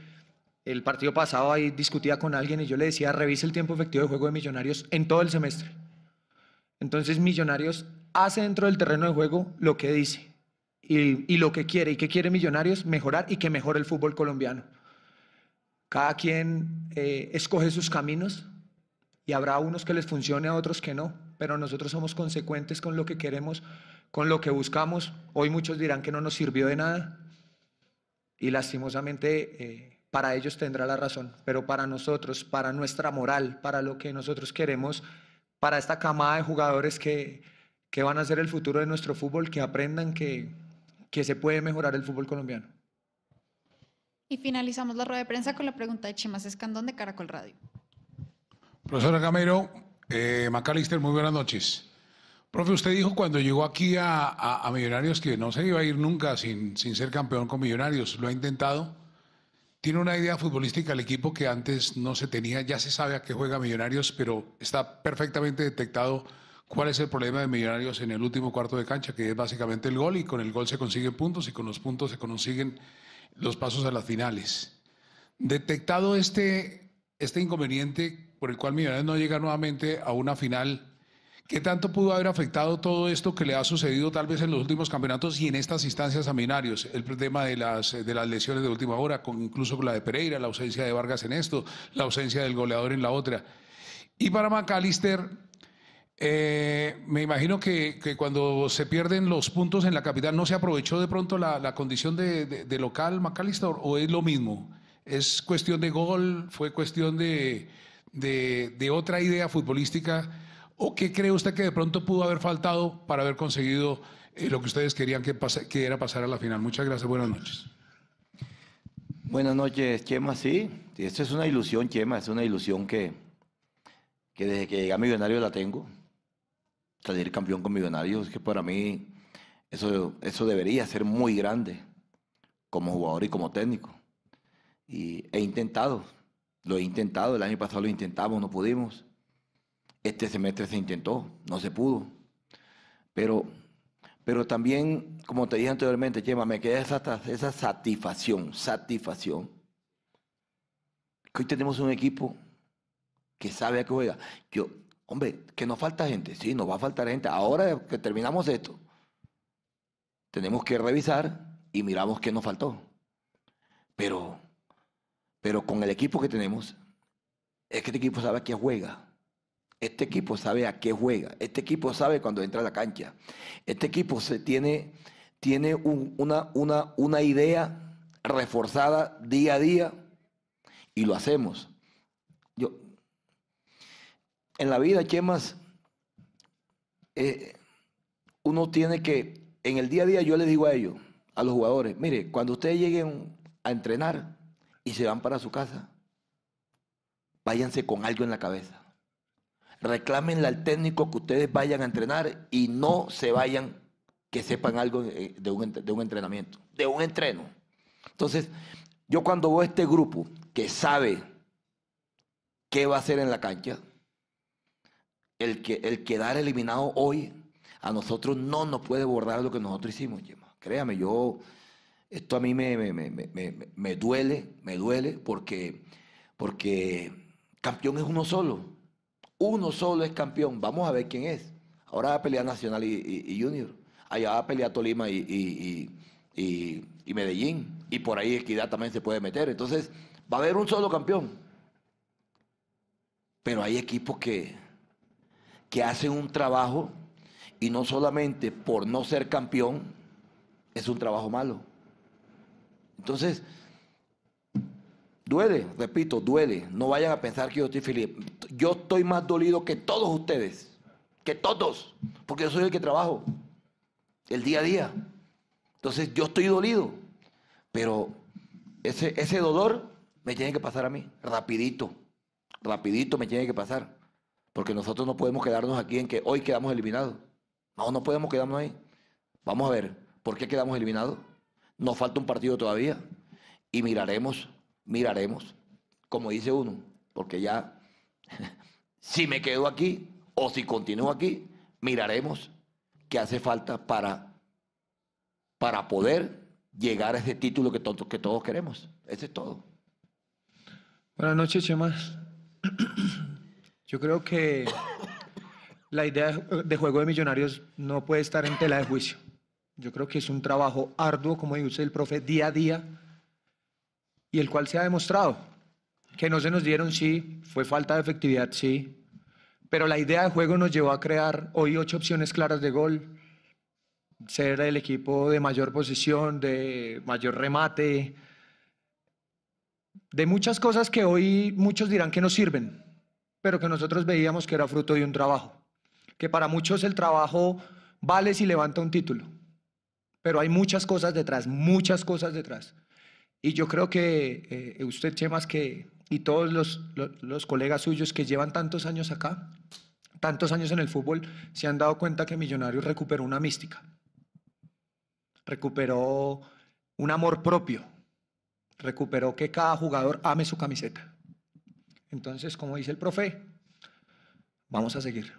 el partido pasado ahí discutía con alguien y yo le decía, revise el tiempo efectivo de juego de Millonarios en todo el semestre. Entonces Millonarios hace dentro del terreno de juego lo que dice y, y lo que quiere. ¿Y qué quiere Millonarios? Mejorar y que mejore el fútbol colombiano. Cada quien eh, escoge sus caminos y habrá unos que les funcione, a otros que no, pero nosotros somos consecuentes con lo que queremos, con lo que buscamos. Hoy muchos dirán que no nos sirvió de nada y lastimosamente eh, para ellos tendrá la razón, pero para nosotros, para nuestra moral, para lo que nosotros queremos, para esta camada de jugadores que, que van a ser el futuro de nuestro fútbol, que aprendan que, que se puede mejorar el fútbol colombiano. Y finalizamos la rueda de prensa con la pregunta de Chimas Escandón de Caracol Radio. Profesor Gamero, eh, Macalister, muy buenas noches. Profe, usted dijo cuando llegó aquí a, a, Millonarios que no se iba a ir nunca sin, sin ser campeón con Millonarios. ¿Lo ha intentado? Tiene una idea futbolística el equipo que antes no se tenía. Ya se sabe a qué juega Millonarios, pero está perfectamente detectado cuál es el problema de Millonarios en el último cuarto de cancha, que es básicamente el gol, y con el gol se consiguen puntos y con los puntos se consiguen los pasos a las finales. Detectado este, este inconveniente por el cual Millonarios no llega nuevamente a una final. ¿Qué tanto pudo haber afectado todo esto que le ha sucedido tal vez en los últimos campeonatos y en estas instancias a Millonarios? El tema de las, de las lesiones de última hora, con, incluso con la de Pereira, la ausencia de Vargas en esto, la ausencia del goleador en la otra. Y para McAllister, eh, me imagino que, que, cuando se pierden los puntos en la capital, ¿no se aprovechó de pronto la, la condición de, de, local McAllister o es lo mismo? ¿Es cuestión de gol? ¿Fue cuestión de, de, otra idea futbolística? ¿O qué cree usted que de pronto pudo haber faltado para haber conseguido eh, lo que ustedes querían que, era pasar a la final? Muchas gracias, buenas noches. Buenas noches, Chema, sí. Esto es una ilusión, Chema, es una ilusión que, que desde que llegué a Millonario la tengo. Salir campeón con Millonarios, que para mí eso, eso debería ser muy grande como jugador y como técnico. Y he intentado, lo he intentado, el año pasado lo intentamos, no pudimos. Este semestre se intentó, no se pudo. Pero, pero también, como te dije anteriormente, Chema, me queda esa, esa satisfacción, satisfacción. Que hoy tenemos un equipo que sabe a qué juega. Yo, hombre, que nos falta gente, sí, nos va a faltar gente. Ahora que terminamos esto, tenemos que revisar y miramos qué nos faltó. Pero pero con el equipo que tenemos, es que este equipo sabe a qué juega. Este equipo sabe a qué juega. Este equipo sabe cuando entra a la cancha. Este equipo se tiene, tiene un, una, una, una idea reforzada día a día y lo hacemos. Yo, en la vida, Chemas, eh, uno tiene que, en el día a día yo le digo a ellos, a los jugadores, mire, cuando ustedes lleguen a entrenar, y se van para su casa, váyanse con algo en la cabeza. Reclámenle al técnico que ustedes vayan a entrenar y no se vayan que sepan algo de un, de un entrenamiento, de un entreno. Entonces, yo cuando veo este grupo que sabe qué va a hacer en la cancha, el, que, el quedar eliminado hoy a nosotros no nos puede bordar lo que nosotros hicimos, Créame, yo esto a mí me, me, me, me, duele, me duele porque, porque campeón es uno solo. Uno solo es campeón. Vamos a ver quién es. Ahora va a pelear Nacional y, Junior. Allá va a pelear Tolima y, y Medellín. Y por ahí Equidad también se puede meter. Entonces, va a haber un solo campeón. Pero hay equipos que, que hacen un trabajo y no solamente por no ser campeón, es un trabajo malo. Entonces, duele, repito, duele. No vayan a pensar que yo estoy feliz. Yo estoy más dolido que todos ustedes, que todos, porque yo soy el que trabajo el día a día. Entonces, yo estoy dolido, pero ese, ese dolor me tiene que pasar a mí, rapidito, rapidito me tiene que pasar, porque nosotros no podemos quedarnos aquí en que hoy quedamos eliminados. No, no podemos quedarnos ahí. Vamos a ver, ¿por qué quedamos eliminados? Nos falta un partido todavía y miraremos, miraremos, como dice uno, porque ya, (laughs) si me quedo aquí o si continúo aquí, miraremos qué hace falta para, para poder llegar a ese título que, que todos queremos. Ese es todo. Buenas noches, Chema. Yo creo que la idea de juego de Millonarios no puede estar en tela de juicio. Yo creo que es un trabajo arduo, como dice el profe, día a día, y el cual se ha demostrado. Que no se nos dieron, sí, fue falta de efectividad, sí, pero la idea de juego nos llevó a crear hoy ocho opciones claras de gol, ser el equipo de mayor posición, de mayor remate, de muchas cosas que hoy muchos dirán que no sirven, pero que nosotros veíamos que era fruto de un trabajo. Que para muchos el trabajo vale si levanta un título, pero hay muchas cosas detrás, muchas cosas detrás. Y yo creo que eh, usted, Chemas, que, y todos los, los colegas suyos que llevan tantos años acá, tantos años en el fútbol, se han dado cuenta que Millonarios recuperó una mística, recuperó un amor propio, recuperó que cada jugador ame su camiseta. Entonces, como dice el profe, vamos a seguir.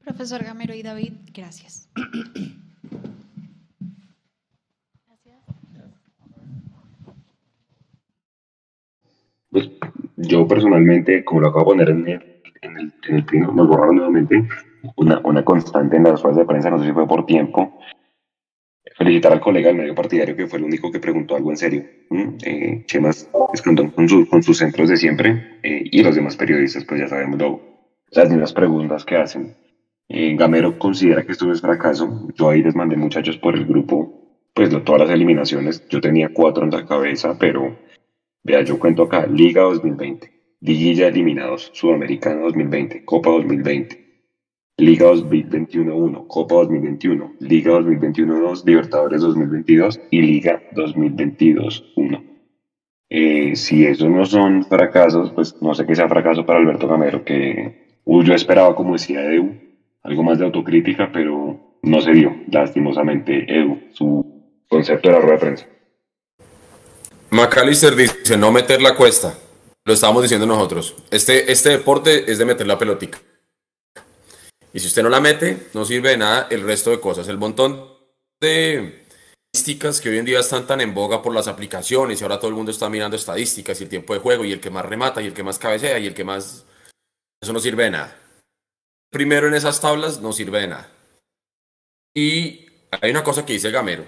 Profesor Gamero y David, gracias. (clears throat) Pues yo personalmente, como lo acabo de poner en el, en el, en el nos borraron nuevamente, una, una constante en las ruedas de prensa, no sé si fue por tiempo, felicitar al colega del medio partidario que fue el único que preguntó algo en serio. Eh, Chemas con, con sus centros de siempre eh, y los demás periodistas pues ya sabemos las mismas preguntas que hacen. Eh, Gamero considera que esto es fracaso. Yo ahí les mandé muchachos por el grupo, pues de todas las eliminaciones. Yo tenía cuatro en la cabeza, pero vea, yo cuento acá, Liga 2020, Liguilla eliminados, Sudamericano 2020, Copa 2020, Liga 2021-1, Copa 2021, Liga 2021-2, Libertadores 2022 y Liga 2022-1. Eh, si esos no son fracasos, pues no sé qué sea fracaso para Alberto Gamero, que yo esperaba, como decía Edu, algo más de autocrítica, pero no se dio, lastimosamente, Edu, su concepto de la rueda de prensa. McAllister dice, no meter la cuesta. Lo estábamos diciendo nosotros. Este, este deporte es de meter la pelotica. Y si usted no la mete, no sirve de nada el resto de cosas. El montón de estadísticas que hoy en día están tan en boga por las aplicaciones y ahora todo el mundo está mirando estadísticas y el tiempo de juego y el que más remata y el que más cabecea y el que más... Eso no sirve de nada. Primero en esas tablas no sirve de nada. Y hay una cosa que dice Gamero.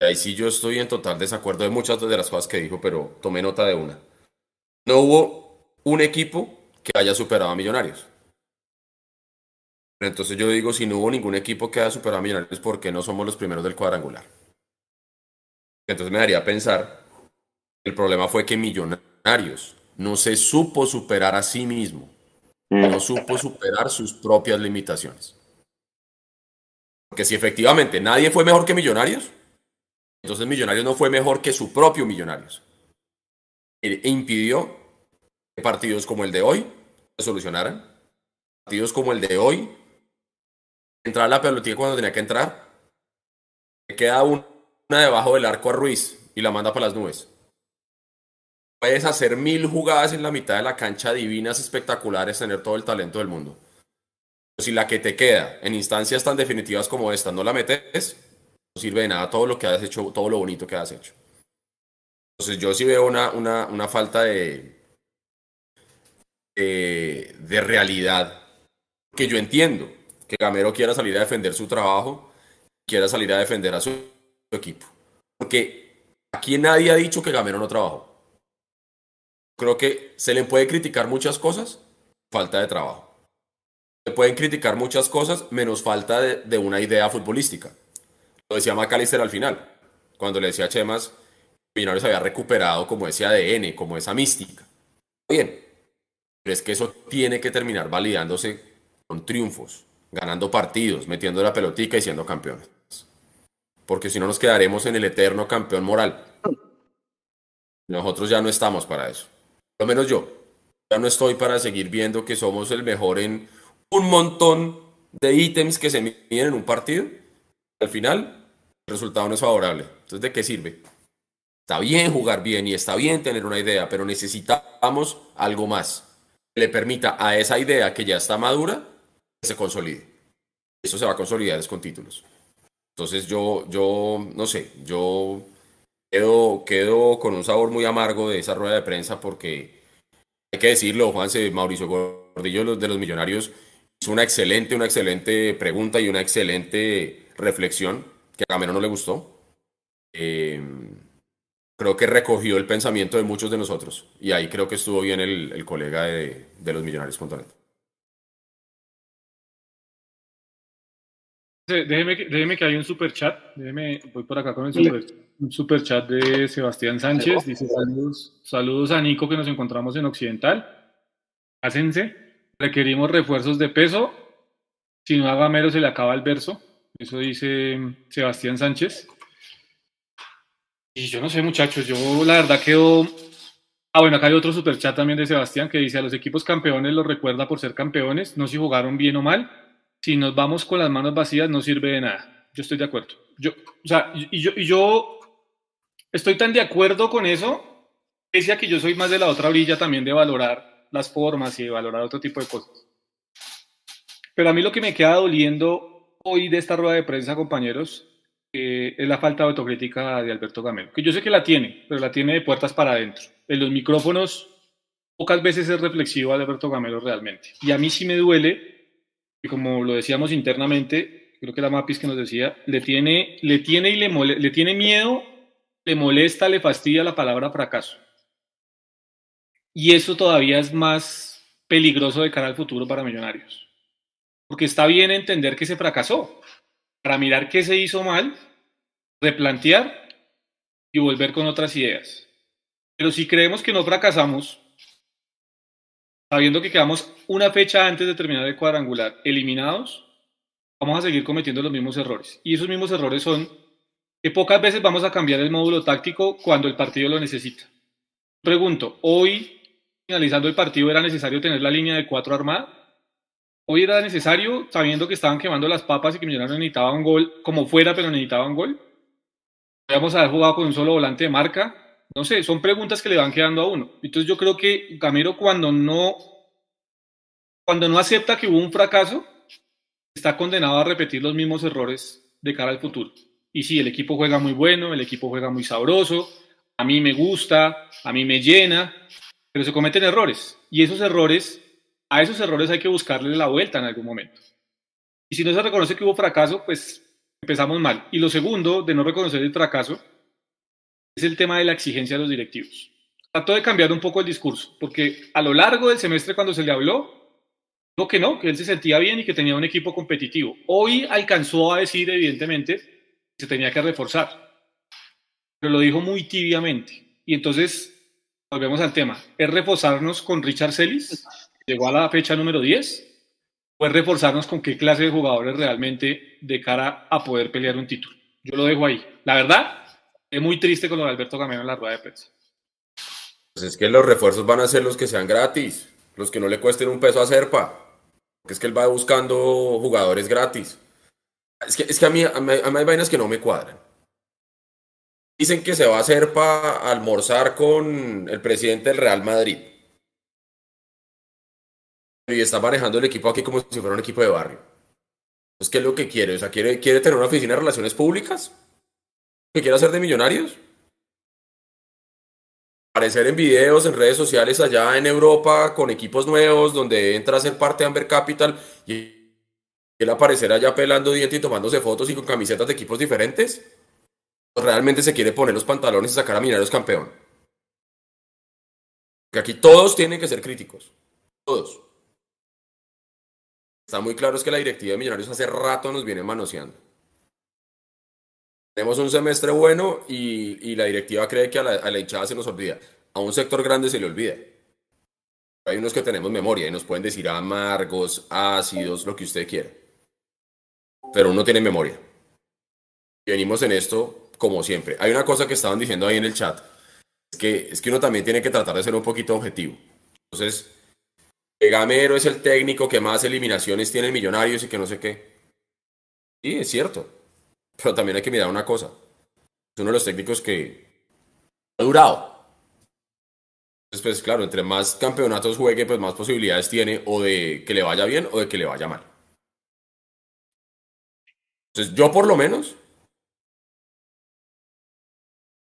Ahí sí yo estoy en total desacuerdo de muchas de las cosas que dijo, pero tomé nota de una. No hubo un equipo que haya superado a Millonarios. Entonces yo digo, si no hubo ningún equipo que haya superado a Millonarios, ¿por qué no somos los primeros del cuadrangular? Entonces me daría pensar, el problema fue que Millonarios no se supo superar a sí mismo, no supo superar sus propias limitaciones. Porque si efectivamente nadie fue mejor que Millonarios, entonces Millonarios no fue mejor que su propio Millonarios. E impidió que partidos como el de hoy se solucionaran. Partidos como el de hoy entrar a la pelotilla cuando tenía que entrar. Queda una debajo del arco a Ruiz y la manda para las nubes. Puedes hacer mil jugadas en la mitad de la cancha divinas, espectaculares, tener todo el talento del mundo. Pero si la que te queda en instancias tan definitivas como esta no la metes, no sirve de nada todo lo que has hecho, todo lo bonito que has hecho. Entonces yo sí veo una, una, una falta de, de, realidad Que yo entiendo que Gamero quiera salir a defender su trabajo, quiera salir a defender a su equipo. Porque aquí nadie ha dicho que Gamero no trabajó. Creo que se le puede criticar muchas cosas, falta de trabajo. Se pueden criticar muchas cosas menos falta de, de una idea futbolística. Lo decía McAllister al final, cuando le decía a Chemas, Millonarios había recuperado como ese ADN, como esa mística. Bien, pero es que eso tiene que terminar validándose con triunfos, ganando partidos, metiendo la pelotica y siendo campeones. Porque si no nos quedaremos en el eterno campeón moral. Nosotros ya no estamos para eso. Lo menos yo. Ya no estoy para seguir viendo que somos el mejor en un montón de ítems que se miden en un partido. Al final, resultado no es favorable. Entonces, ¿de qué sirve? Está bien jugar bien y está bien tener una idea, pero necesitamos algo más que le permita a esa idea que ya está madura que se consolide. Eso se va a consolidar con títulos. Entonces yo, yo, no sé, yo quedo, quedo con un sabor muy amargo de esa rueda de prensa porque hay que decirlo, Juanse, Mauricio Gordillo de los Millonarios hizo una excelente, una excelente pregunta y una excelente reflexión que a Gamero no le gustó. Eh, creo que recogió el pensamiento de muchos de nosotros y ahí creo que estuvo bien el, el colega de, de los Millonarios.net. Déjeme, déjeme que hay un super chat. Déjeme, voy por acá con el super, un super chat de Sebastián Sánchez. Dice saludos, saludos a Nico que nos encontramos en Occidental. Hácense. Requerimos refuerzos de peso. Si no a Gamero se le acaba el verso. Eso dice Sebastián Sánchez. Y yo no sé, muchachos, yo la verdad quedo. Ah, bueno, acá hay otro super chat también de Sebastián que dice: A los equipos campeones los recuerda por ser campeones, no si jugaron bien o mal. Si nos vamos con las manos vacías, no sirve de nada. Yo estoy de acuerdo. Yo, o sea, y yo, y yo estoy tan de acuerdo con eso, pese a que yo soy más de la otra orilla también de valorar las formas y de valorar otro tipo de cosas. Pero a mí lo que me queda doliendo hoy de esta rueda de prensa, compañeros, eh, es la falta de autocrítica de Alberto Gamero. Que yo sé que la tiene, pero la tiene de puertas para adentro. En los micrófonos, pocas veces es reflexivo Alberto Gamero realmente. Y a mí sí me duele, y como lo decíamos internamente, creo que era Mapis que nos decía, le tiene, le tiene y le, mole- le tiene miedo, le molesta, le fastidia la palabra fracaso. Y eso todavía es más peligroso de cara al futuro para Millonarios. Porque está bien entender que se fracasó, para mirar qué se hizo mal, replantear y volver con otras ideas. Pero si creemos que no fracasamos, sabiendo que quedamos una fecha antes de terminar el cuadrangular eliminados, vamos a seguir cometiendo los mismos errores. Y esos mismos errores son que pocas veces vamos a cambiar el módulo táctico cuando el partido lo necesita. Pregunto, hoy, finalizando el partido, ¿era necesario tener la línea de cuatro armada? Hoy era necesario, sabiendo que estaban quemando las papas y que Millonarios necesitaba un gol, como fuera, pero necesitaba un gol. Podríamos haber jugado con un solo volante de marca. No sé, son preguntas que le van quedando a uno. Entonces yo creo que Gamero cuando no, cuando no acepta que hubo un fracaso, está condenado a repetir los mismos errores de cara al futuro. Y sí, el equipo juega muy bueno, el equipo juega muy sabroso, a mí me gusta, a mí me llena, pero se cometen errores. Y esos errores, a esos errores hay que buscarle la vuelta en algún momento. Y si no se reconoce que hubo fracaso, pues empezamos mal. Y lo segundo, de no reconocer el fracaso, es el tema de la exigencia de los directivos. Trató de cambiar un poco el discurso, porque a lo largo del semestre cuando se le habló, dijo que no, que él se sentía bien y que tenía un equipo competitivo. Hoy alcanzó a decir, evidentemente, que se tenía que reforzar, pero lo dijo muy tibiamente. Y entonces, volvemos al tema. ¿Es reforzarnos con Richard Celis? Llegó a la fecha número 10. ¿O es reforzarnos con qué clase de jugadores realmente de cara a poder pelear un título? Yo lo dejo ahí. La verdad, es muy triste con lo de Alberto Gamero en la rueda de prensa. Pues es que los refuerzos van a ser los que sean gratis, los que no le cuesten un peso a Serpa. Porque es que él va buscando jugadores gratis. Es que, es que a, mí, a, a mí hay vainas que no me cuadran. Dicen que se va a Serpa a almorzar con el presidente del Real Madrid. Y está manejando el equipo aquí como si fuera un equipo de barrio. Entonces, ¿qué es lo que quiere? O sea, ¿quiere, quiere tener una oficina de relaciones públicas? ¿Que quiere hacer de millonarios? aparecer en videos, en redes sociales allá en Europa con equipos nuevos, donde entra a ser parte de Amber Capital y él aparecer allá pelando dientes y tomándose fotos y con camisetas de equipos diferentes, realmente se quiere poner los pantalones y sacar a Mineros campeón. Que aquí todos tienen que ser críticos. Todos. Está muy claro es que la directiva de Millonarios hace rato nos viene manoseando. Tenemos un semestre bueno y, la directiva cree que a la, hinchada se nos olvida. A un sector grande se le olvida. Hay unos que tenemos memoria y nos pueden decir amargos, ácidos, lo que usted quiera. Pero uno tiene memoria. Y venimos en esto como siempre. Hay una cosa que estaban diciendo ahí en el chat. Es que, es que uno también tiene que tratar de ser un poquito objetivo. Entonces, Gamero es el técnico que más eliminaciones tiene en Millonarios y que no sé qué. Sí, es cierto. Pero también hay que mirar una cosa. Es uno de los técnicos que ha durado. Entonces, pues claro, entre más campeonatos juegue, pues más posibilidades tiene o de que le vaya bien o de que le vaya mal. Entonces, yo por lo menos,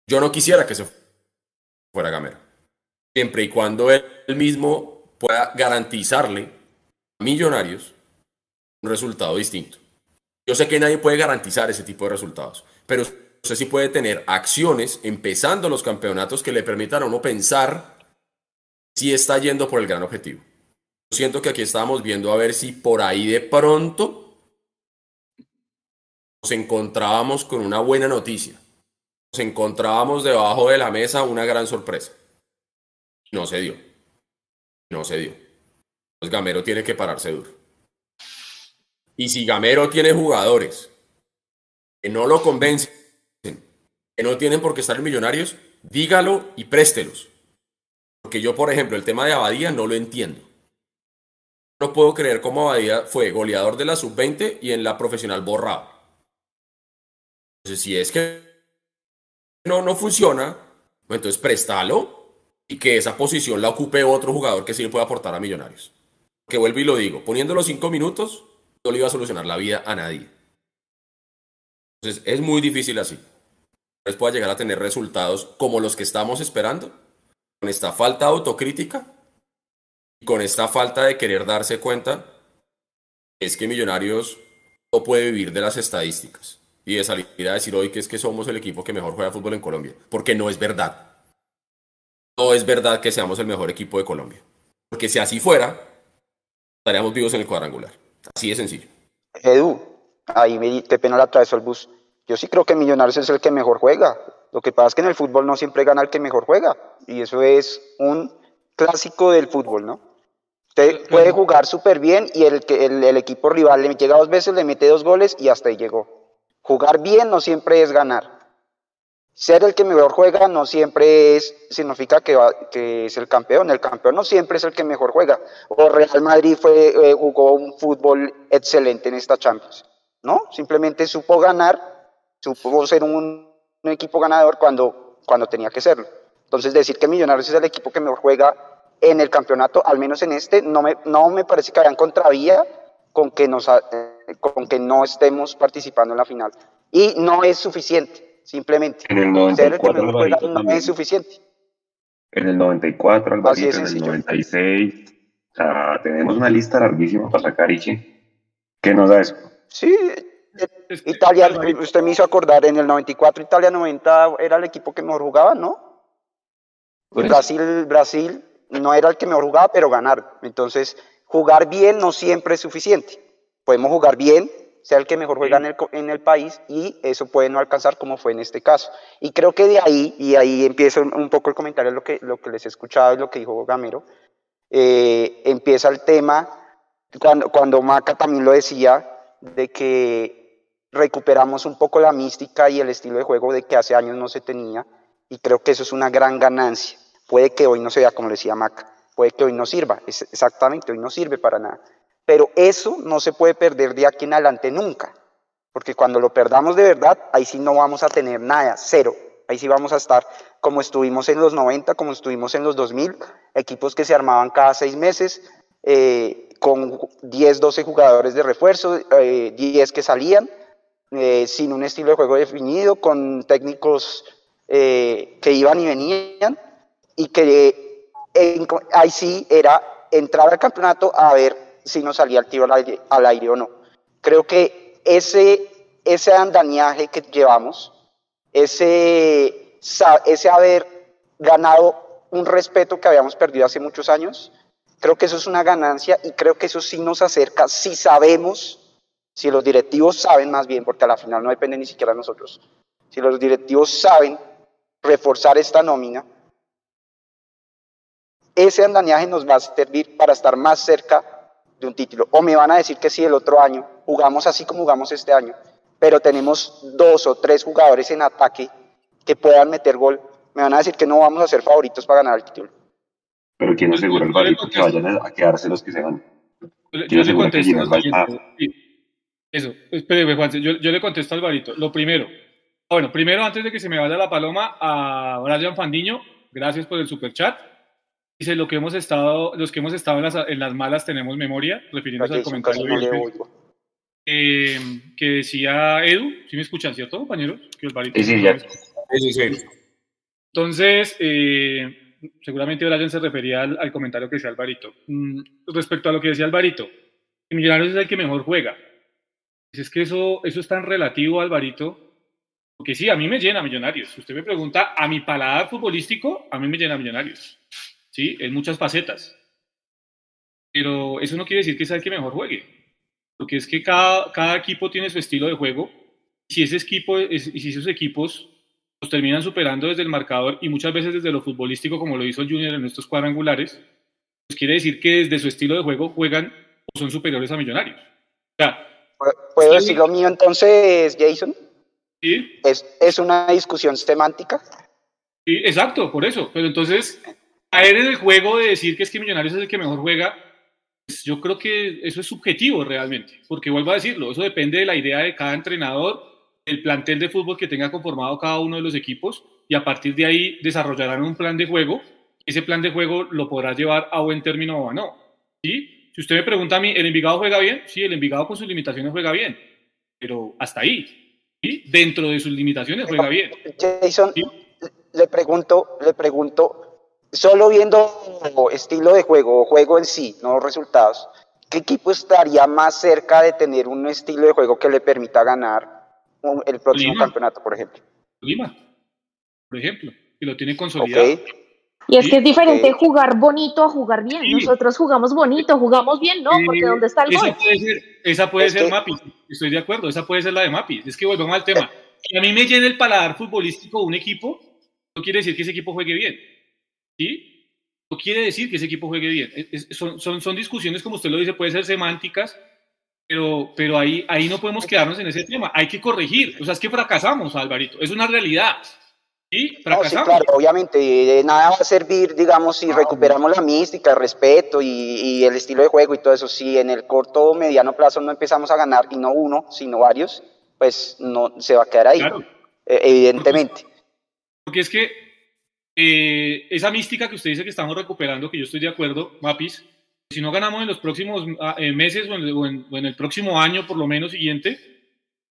yo no quisiera que se fuera Gamero. Siempre y cuando él mismo pueda garantizarle a Millonarios un resultado distinto. Yo sé que nadie puede garantizar ese tipo de resultados, pero usted sí puede tener acciones empezando los campeonatos que le permitan a uno pensar si está yendo por el gran objetivo. Yo siento que aquí estábamos viendo a ver si por ahí de pronto nos encontrábamos con una buena noticia. Nos encontrábamos debajo de la mesa una gran sorpresa. No se dio. No se dio. Pues Gamero tiene que pararse duro. Y si Gamero tiene jugadores que no lo convencen, que no tienen por qué estar en millonarios, dígalo y préstelos. Porque yo, por ejemplo, el tema de Abadía no lo entiendo. No puedo creer cómo Abadía fue goleador de la sub-20 y en la profesional borrado. Entonces, si es que no, no funciona, pues entonces préstalo y que esa posición la ocupe otro jugador que sí le pueda aportar a Millonarios. Que vuelvo y lo digo, poniendo los cinco minutos, no le iba a solucionar la vida a nadie. Entonces es muy difícil así. No pueda llegar a tener resultados como los que estamos esperando, con esta falta de autocrítica y con esta falta de querer darse cuenta es que Millonarios no puede vivir de las estadísticas y de salir a decir hoy que es que somos el equipo que mejor juega fútbol en Colombia, porque no es verdad. No es verdad que seamos el mejor equipo de Colombia, porque si así fuera, estaríamos vivos en el cuadrangular. Así de sencillo. Edu, ahí me te pena la atravesó el bus. Yo sí creo que Millonarios es el que mejor juega. Lo que pasa es que en el fútbol no siempre gana el que mejor juega. Y eso es un clásico del fútbol, ¿no? Usted puede jugar súper bien y el, el, el equipo rival le llega dos veces, le mete dos goles y hasta ahí llegó. Jugar bien no siempre es ganar ser el que mejor juega no siempre es, significa que, que es el campeón. El campeón no siempre es el que mejor juega. O Real Madrid fue, eh, jugó un fútbol excelente en esta Champions. No, simplemente supo ganar, supo ser un, equipo ganador cuando, cuando tenía que serlo. Entonces decir que Millonarios es el equipo que mejor juega en el campeonato, al menos en este, no me, no me parece que hayan contravía con que, nos, eh, con que no estemos participando en la final. Y no es suficiente simplemente. En el 94 no es suficiente. En el 94 Alvarito, en el 96. O sea, tenemos una lista larguísima para sacar Ichi. ¿Qué nos da eso? Sí, Italia, usted me hizo acordar, en el 94 Italia 90 era el equipo que mejor jugaba, ¿no? Pues, Brasil, Brasil no era el que mejor jugaba, pero ganar. Entonces, jugar bien no siempre es suficiente. Podemos jugar bien, sea el que mejor juega en el, en el, país y eso puede no alcanzar como fue en este caso. Y creo que de ahí, y ahí empieza un poco el comentario, lo que, lo que les he escuchado y lo que dijo Gamero, eh, empieza el tema, cuando, cuando Maca también lo decía, de que recuperamos un poco la mística y el estilo de juego de que hace años no se tenía, y creo que eso es una gran ganancia. Puede que hoy no se vea como decía Maca, puede que hoy no sirva, exactamente, hoy no sirve para nada pero eso no se puede perder de aquí en adelante nunca, porque cuando lo perdamos de verdad, ahí sí no vamos a tener nada, cero. Ahí sí vamos a estar como estuvimos en los 90, como estuvimos en los 2000, equipos que se armaban cada seis meses, eh, con 10, 12 jugadores de refuerzo, 10 eh, que salían, eh, sin un estilo de juego definido, con técnicos que iban y venían, y que ahí sí era entrar al campeonato a ver si nos salía el tiro al aire, o no. Creo que ese, ese andamiaje que llevamos, ese, ese haber ganado un respeto que habíamos perdido hace muchos años, creo que eso es una ganancia y creo que eso sí nos acerca, si sabemos, si los directivos saben más bien, porque a la final no depende ni siquiera de nosotros, si los directivos saben reforzar esta nómina, ese andamiaje nos va a servir para estar más cerca de un título. O me van a decir que si el otro año jugamos así como jugamos este año, pero tenemos dos o tres jugadores en ataque que puedan meter gol, me van a decir que no vamos a ser favoritos para ganar el título. Pero ¿quién asegura, Alvarito, que vayan a quedarse los que se van? Yo le contesto al Eso, espere, Juan, yo, yo, le contesto al Alvarito. Lo primero, bueno, primero, antes de que se me vaya la paloma, a Brian Fandiño, gracias por el super chat. Dice, lo que hemos estado, los que hemos estado en las, en las malas tenemos memoria, refiriéndose al comentario eh, que decía Edu, si me escuchan, ¿cierto, compañeros? Que sí, sí, ya. Sí, sí, Entonces, eh, seguramente Brian se refería al, comentario que decía Alvarito. Mm, respecto a lo que decía Alvarito, Millonarios es el que mejor juega. Es que eso, eso es tan relativo, Alvarito, porque sí, a mí me llena Millonarios. Si usted me pregunta, a mi paladar futbolístico, a mí me llena Millonarios. ¿Sí? En muchas facetas. Pero eso no quiere decir que sea el que mejor juegue, porque es que cada, cada equipo tiene su estilo de juego. Si, ese equipo, y si esos equipos los terminan superando desde el marcador y muchas veces desde lo futbolístico, como lo hizo el Junior en estos cuadrangulares, pues quiere decir que desde su estilo de juego juegan o son superiores a Millonarios. O sea, ¿Puedo decir lo mío entonces, Jason? Sí. ¿Es, ¿Es una discusión semántica? Sí, exacto, por eso. Pero entonces, caer en el juego de decir que es que Millonarios es el que mejor juega, pues yo creo que eso es subjetivo realmente, porque vuelvo a decirlo, eso depende de la idea de cada entrenador, el plantel de fútbol que tenga conformado cada uno de los equipos y a partir de ahí desarrollarán un plan de juego. Ese plan de juego lo podrá llevar a buen término o no. ¿sí? Si usted me pregunta a mí, ¿el Envigado juega bien? Sí, el Envigado con sus limitaciones juega bien, pero hasta ahí. ¿sí? Dentro de sus limitaciones juega bien. Jason, le pregunto, le pregunto, solo viendo estilo de juego o juego en sí, no resultados, ¿qué equipo estaría más cerca de tener un estilo de juego que le permita ganar el próximo campeonato, por ejemplo? Lima, por ejemplo, y lo tiene consolidado. Y es que es diferente jugar bonito a jugar bien. Nosotros jugamos bonito, jugamos bien, ¿no? Porque ¿dónde está el esa gol? Puede ser, esa puede ser Mapis, estoy de acuerdo, esa puede ser la de Mapis. Es que volvemos al tema. (laughs) Si a mí me llena el paladar futbolístico un equipo, no quiere decir que ese equipo juegue bien. ¿Sí? No quiere decir que ese equipo juegue bien. son, son, son, discusiones, como usted lo dice, puede ser semánticas, pero, pero ahí, ahí no podemos quedarnos en ese tema. Hay que corregir. O sea, es que fracasamos, Alvarito. Es una realidad. ¿Sí? Fracasamos. claro, obviamente. nada va a servir, digamos, si recuperamos la mística, el respeto y, y, el estilo de juego y todo eso. Si en el corto o mediano plazo no empezamos a ganar, y no uno, sino varios, pues no se va a quedar ahí. Eh, evidentemente. porque es que eh, esa mística que usted dice que estamos recuperando, que yo estoy de acuerdo, Mapis, si no ganamos en los próximos ah, eh, meses o en, el próximo año, por lo menos siguiente,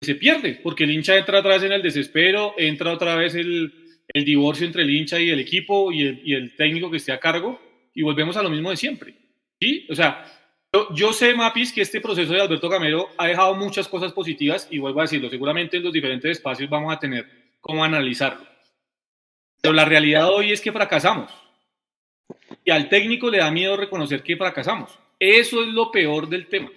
se pierde, porque el hincha entra otra vez en el desespero, entra otra vez el, divorcio entre el hincha y el equipo y el, técnico que esté a cargo, y volvemos a lo mismo de siempre. ¿sí? O sea, yo, yo, sé, Mapis, que este proceso de Alberto Gamero ha dejado muchas cosas positivas, y vuelvo a decirlo, seguramente en los diferentes espacios vamos a tener cómo analizarlo. Pero la realidad hoy es que fracasamos. Y al técnico le da miedo reconocer que fracasamos. Eso es lo peor del tema.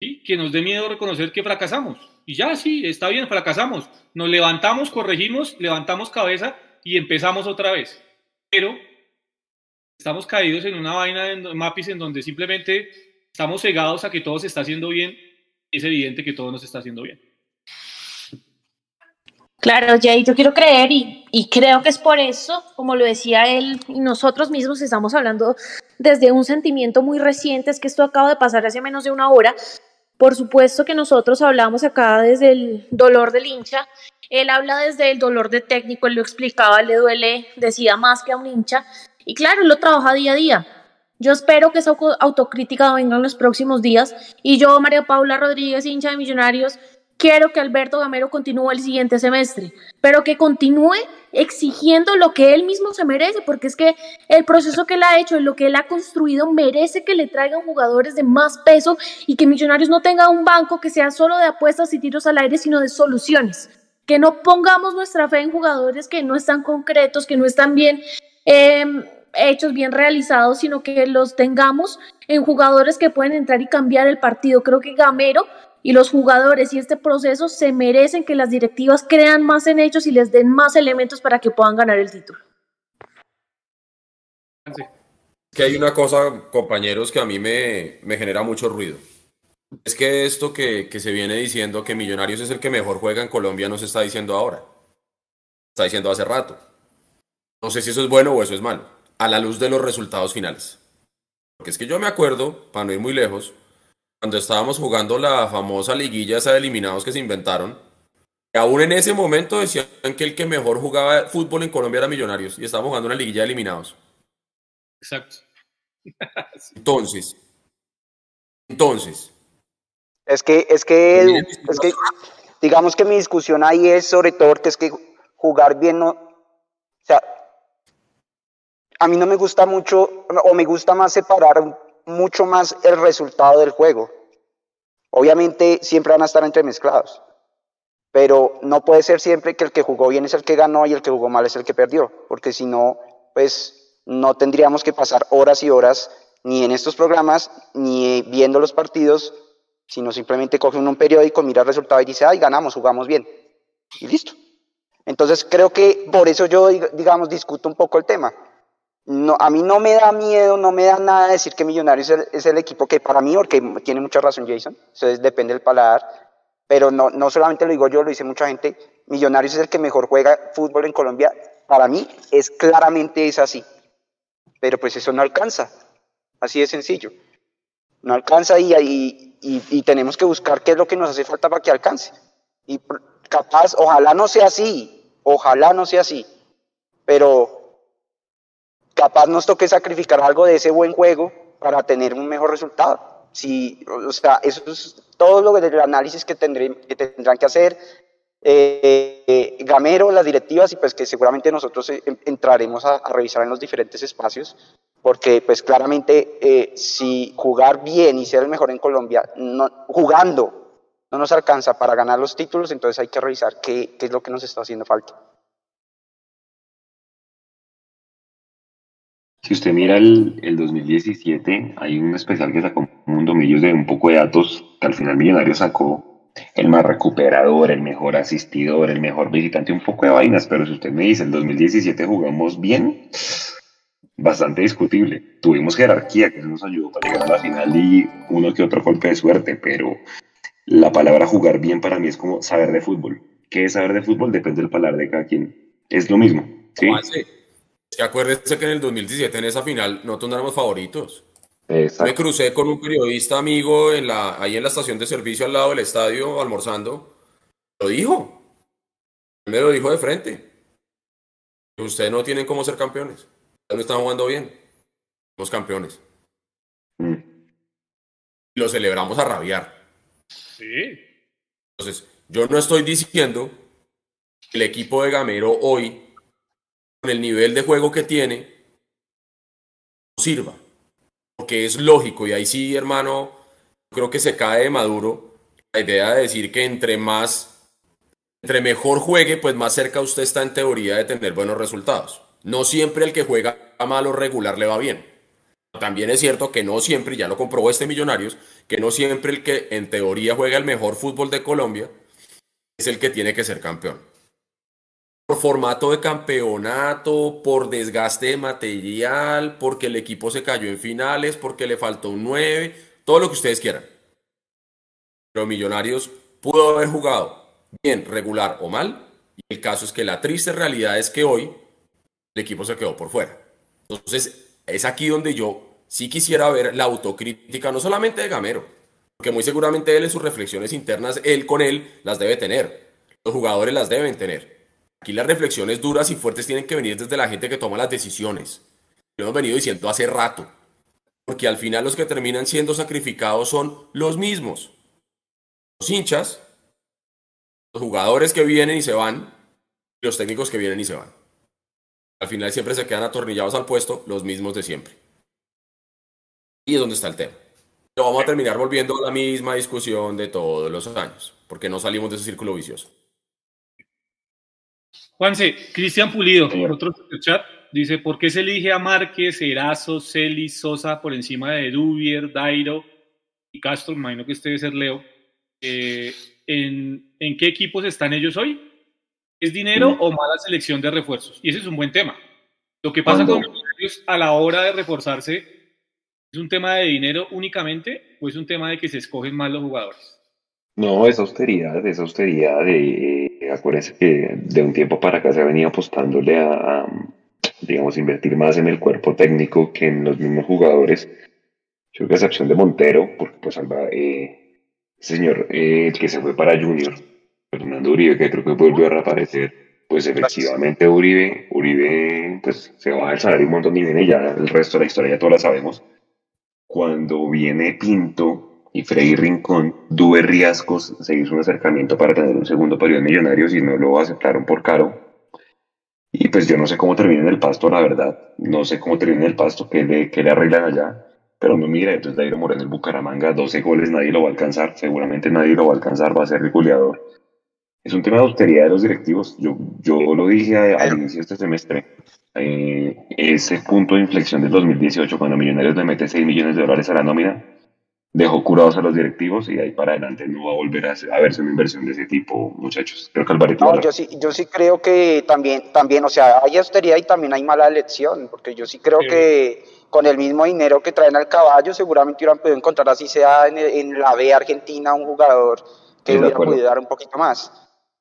¿sí? Que nos dé miedo reconocer que fracasamos. Y ya, sí, está bien, fracasamos. Nos levantamos, corregimos, levantamos cabeza y empezamos otra vez. Pero estamos caídos en una vaina de Mapis en donde simplemente estamos cegados a que todo se está haciendo bien. Es evidente que todo no se está haciendo bien. Claro, Jay, yo quiero creer y, creo que es por eso, como lo decía él, y nosotros mismos estamos hablando desde un sentimiento muy reciente, es que esto acaba de pasar hace menos de una hora. Por supuesto que nosotros hablamos acá desde el dolor del hincha, él habla desde el dolor de técnico, él lo explicaba, le duele, decía más que a un hincha, y claro, lo trabaja día a día. Yo espero que esa autocrítica venga en los próximos días, y yo, María Paula Rodríguez, hincha de Millonarios, quiero que Alberto Gamero continúe el siguiente semestre, pero que continúe exigiendo lo que él mismo se merece, porque es que el proceso que él ha hecho y lo que él ha construido merece que le traigan jugadores de más peso y que Millonarios no tenga un banco que sea solo de apuestas y tiros al aire, sino de soluciones. Que no pongamos nuestra fe en jugadores que no están concretos, que no están bien em, hechos, bien realizados, sino que los tengamos en jugadores que pueden entrar y cambiar el partido. Creo que Gamero y los jugadores y este proceso se merecen que las directivas crean más en ellos y les den más elementos para que puedan ganar el título. Que hay una cosa, compañeros, que a mí me, me genera mucho ruido. Es que esto que, que, se viene diciendo que Millonarios es el que mejor juega en Colombia no se está diciendo ahora. Está diciendo hace rato. No sé si eso es bueno o eso es malo. A la luz de los resultados finales. Porque es que yo me acuerdo, para no ir muy lejos, cuando estábamos jugando la famosa liguilla esa de eliminados que se inventaron, aún en ese momento decían que el que mejor jugaba fútbol en Colombia era Millonarios y estábamos jugando una liguilla de eliminados. Exacto. (laughs) Entonces, entonces. Es que, es que, es que, digamos que mi discusión ahí es sobre todo que es que jugar bien no, o sea, a mí no me gusta mucho, o me gusta más separar mucho más el resultado del juego. Obviamente siempre van a estar entremezclados, pero no puede ser siempre que el que jugó bien es el que ganó y el que jugó mal es el que perdió, porque si no, pues no tendríamos que pasar horas y horas ni en estos programas, ni viendo los partidos, sino simplemente coge un periódico, mira el resultado y dice, ay, ganamos, jugamos bien. Y listo. Entonces creo que por eso yo, digamos, discuto un poco el tema no, a mí no me da miedo, no me da nada decir que Millonarios es el, equipo que para mí, porque tiene mucha razón Jason, eso depende del paladar, pero no, no solamente lo digo yo, lo dice mucha gente, Millonarios es el que mejor juega fútbol en Colombia, para mí es claramente es así, pero pues eso no alcanza, así de sencillo, no alcanza y, y, y, y tenemos que buscar qué es lo que nos hace falta para que alcance, y capaz, ojalá no sea así, ojalá no sea así, pero capaz nos toque sacrificar algo de ese buen juego para tener un mejor resultado. Si, o sea, eso es todo lo del análisis que, tendrán que hacer eh, Gamero, las directivas y pues que seguramente nosotros eh, entraremos a, revisar en los diferentes espacios porque pues claramente eh, si jugar bien y ser el mejor en Colombia, no, jugando, no nos alcanza para ganar los títulos, entonces hay que revisar qué, qué es lo que nos está haciendo falta. Si usted mira el, el 2017, hay un especial que sacó Mundo Millos de un poco de datos que al final Millonario sacó el más recuperador, el mejor asistidor, el mejor visitante, un poco de vainas, pero si usted me dice, el 2017 jugamos bien, bastante discutible. Tuvimos jerarquía, que nos ayudó para llegar a la final y uno que otro golpe de suerte, pero la palabra jugar bien para mí es como saber de fútbol. ¿Qué es saber de fútbol? Depende del palabra de cada quien. Es lo mismo. ¿sí? Que acuérdese que en el 2017 en esa final nosotros no éramos favoritos. Me crucé con un periodista amigo en la, ahí en la estación de servicio al lado del estadio almorzando. Lo dijo. Me lo dijo de frente. Ustedes no tienen cómo ser campeones. Ustedes no están jugando bien. Somos campeones. Mm. Lo celebramos a rabiar. Sí. Entonces, yo no estoy diciendo que el equipo de Gamero hoy con el nivel de juego que tiene, sirva. Porque es lógico, y ahí sí, hermano, creo que se cae de maduro la idea de decir que entre más, entre mejor juegue, pues más cerca usted está en teoría de tener buenos resultados. No siempre el que juega mal o regular le va bien. También es cierto que no siempre, ya lo comprobó este Millonarios, que no siempre el que en teoría juega el mejor fútbol de Colombia es el que tiene que ser campeón por formato de campeonato, por desgaste de material, porque el equipo se cayó en finales, porque le faltó un 9, todo lo que ustedes quieran. Pero Millonarios pudo haber jugado bien, regular o mal, y el caso es que la triste realidad es que hoy el equipo se quedó por fuera. Entonces, es aquí donde yo sí quisiera ver la autocrítica, no solamente de Gamero, porque muy seguramente él en sus reflexiones internas, él con él las debe tener, los jugadores las deben tener Aquí las reflexiones duras y fuertes tienen que venir desde la gente que toma las decisiones. Lo hemos venido diciendo hace rato. Porque al final los que terminan siendo sacrificados son los mismos. Los hinchas, los jugadores que vienen y se van, y los técnicos que vienen y se van. Al final siempre se quedan atornillados al puesto los mismos de siempre. Y es donde está el tema. Lo vamos a terminar volviendo a la misma discusión de todos los años, porque no salimos de ese círculo vicioso. Juanse, Cristian Pulido, otro chat, dice, ¿por qué se elige a Márquez, Erazo, Celis, Sosa por encima de Dubier, Dairo y Castro? Imagino que este debe ser Leo. Eh, ¿en, ¿En qué equipos están ellos hoy? ¿Es dinero o mala selección de refuerzos? Y ese es un buen tema. Lo que pasa con los a la hora de reforzarse, ¿es un tema de dinero únicamente o es un tema de que se escogen mal los jugadores? No, es austeridad, es austeridad. De, acuérdense que de un tiempo para acá se ha venido apostándole a, digamos, invertir más en el cuerpo técnico que en los mismos jugadores. Yo creo que a excepción de Montero, porque pues salva, eh, señor, eh, el que se fue para Junior, Fernando Uribe, que creo que volvió a reaparecer, pues efectivamente Uribe, Uribe, pues se va el salario un montón y viene ya, el resto de la historia ya todos la sabemos. Cuando viene Pinto, y Freddy Rincón, Dube Riascos se hizo un acercamiento para tener un segundo periodo de millonarios y no lo aceptaron por caro. Y pues yo no sé cómo termina en el pasto, la verdad. No sé cómo termina en el pasto, qué le, qué le arreglan allá. Pero no mira, entonces Dairo Moreno el Bucaramanga, 12 goles, nadie lo va a alcanzar. Seguramente nadie lo va a alcanzar, va a ser goleador. Es un tema de austeridad de los directivos. Yo, yo lo dije al inicio de este semestre. Eh, ese punto de inflexión del 2018, cuando Millonarios le mete 6 millones de dólares a la nómina, dejó curados a los directivos y de ahí para adelante no va a volver a, verse una inversión de ese tipo, muchachos. Creo que Alvarito. No, yo sí, yo sí creo que también, también, o sea, hay austeridad y también hay mala elección, porque yo sí creo que con el mismo dinero que traen al caballo, seguramente hubieran podido encontrar, así sea en, la B Argentina, un jugador que hubiera podido dar un poquito más.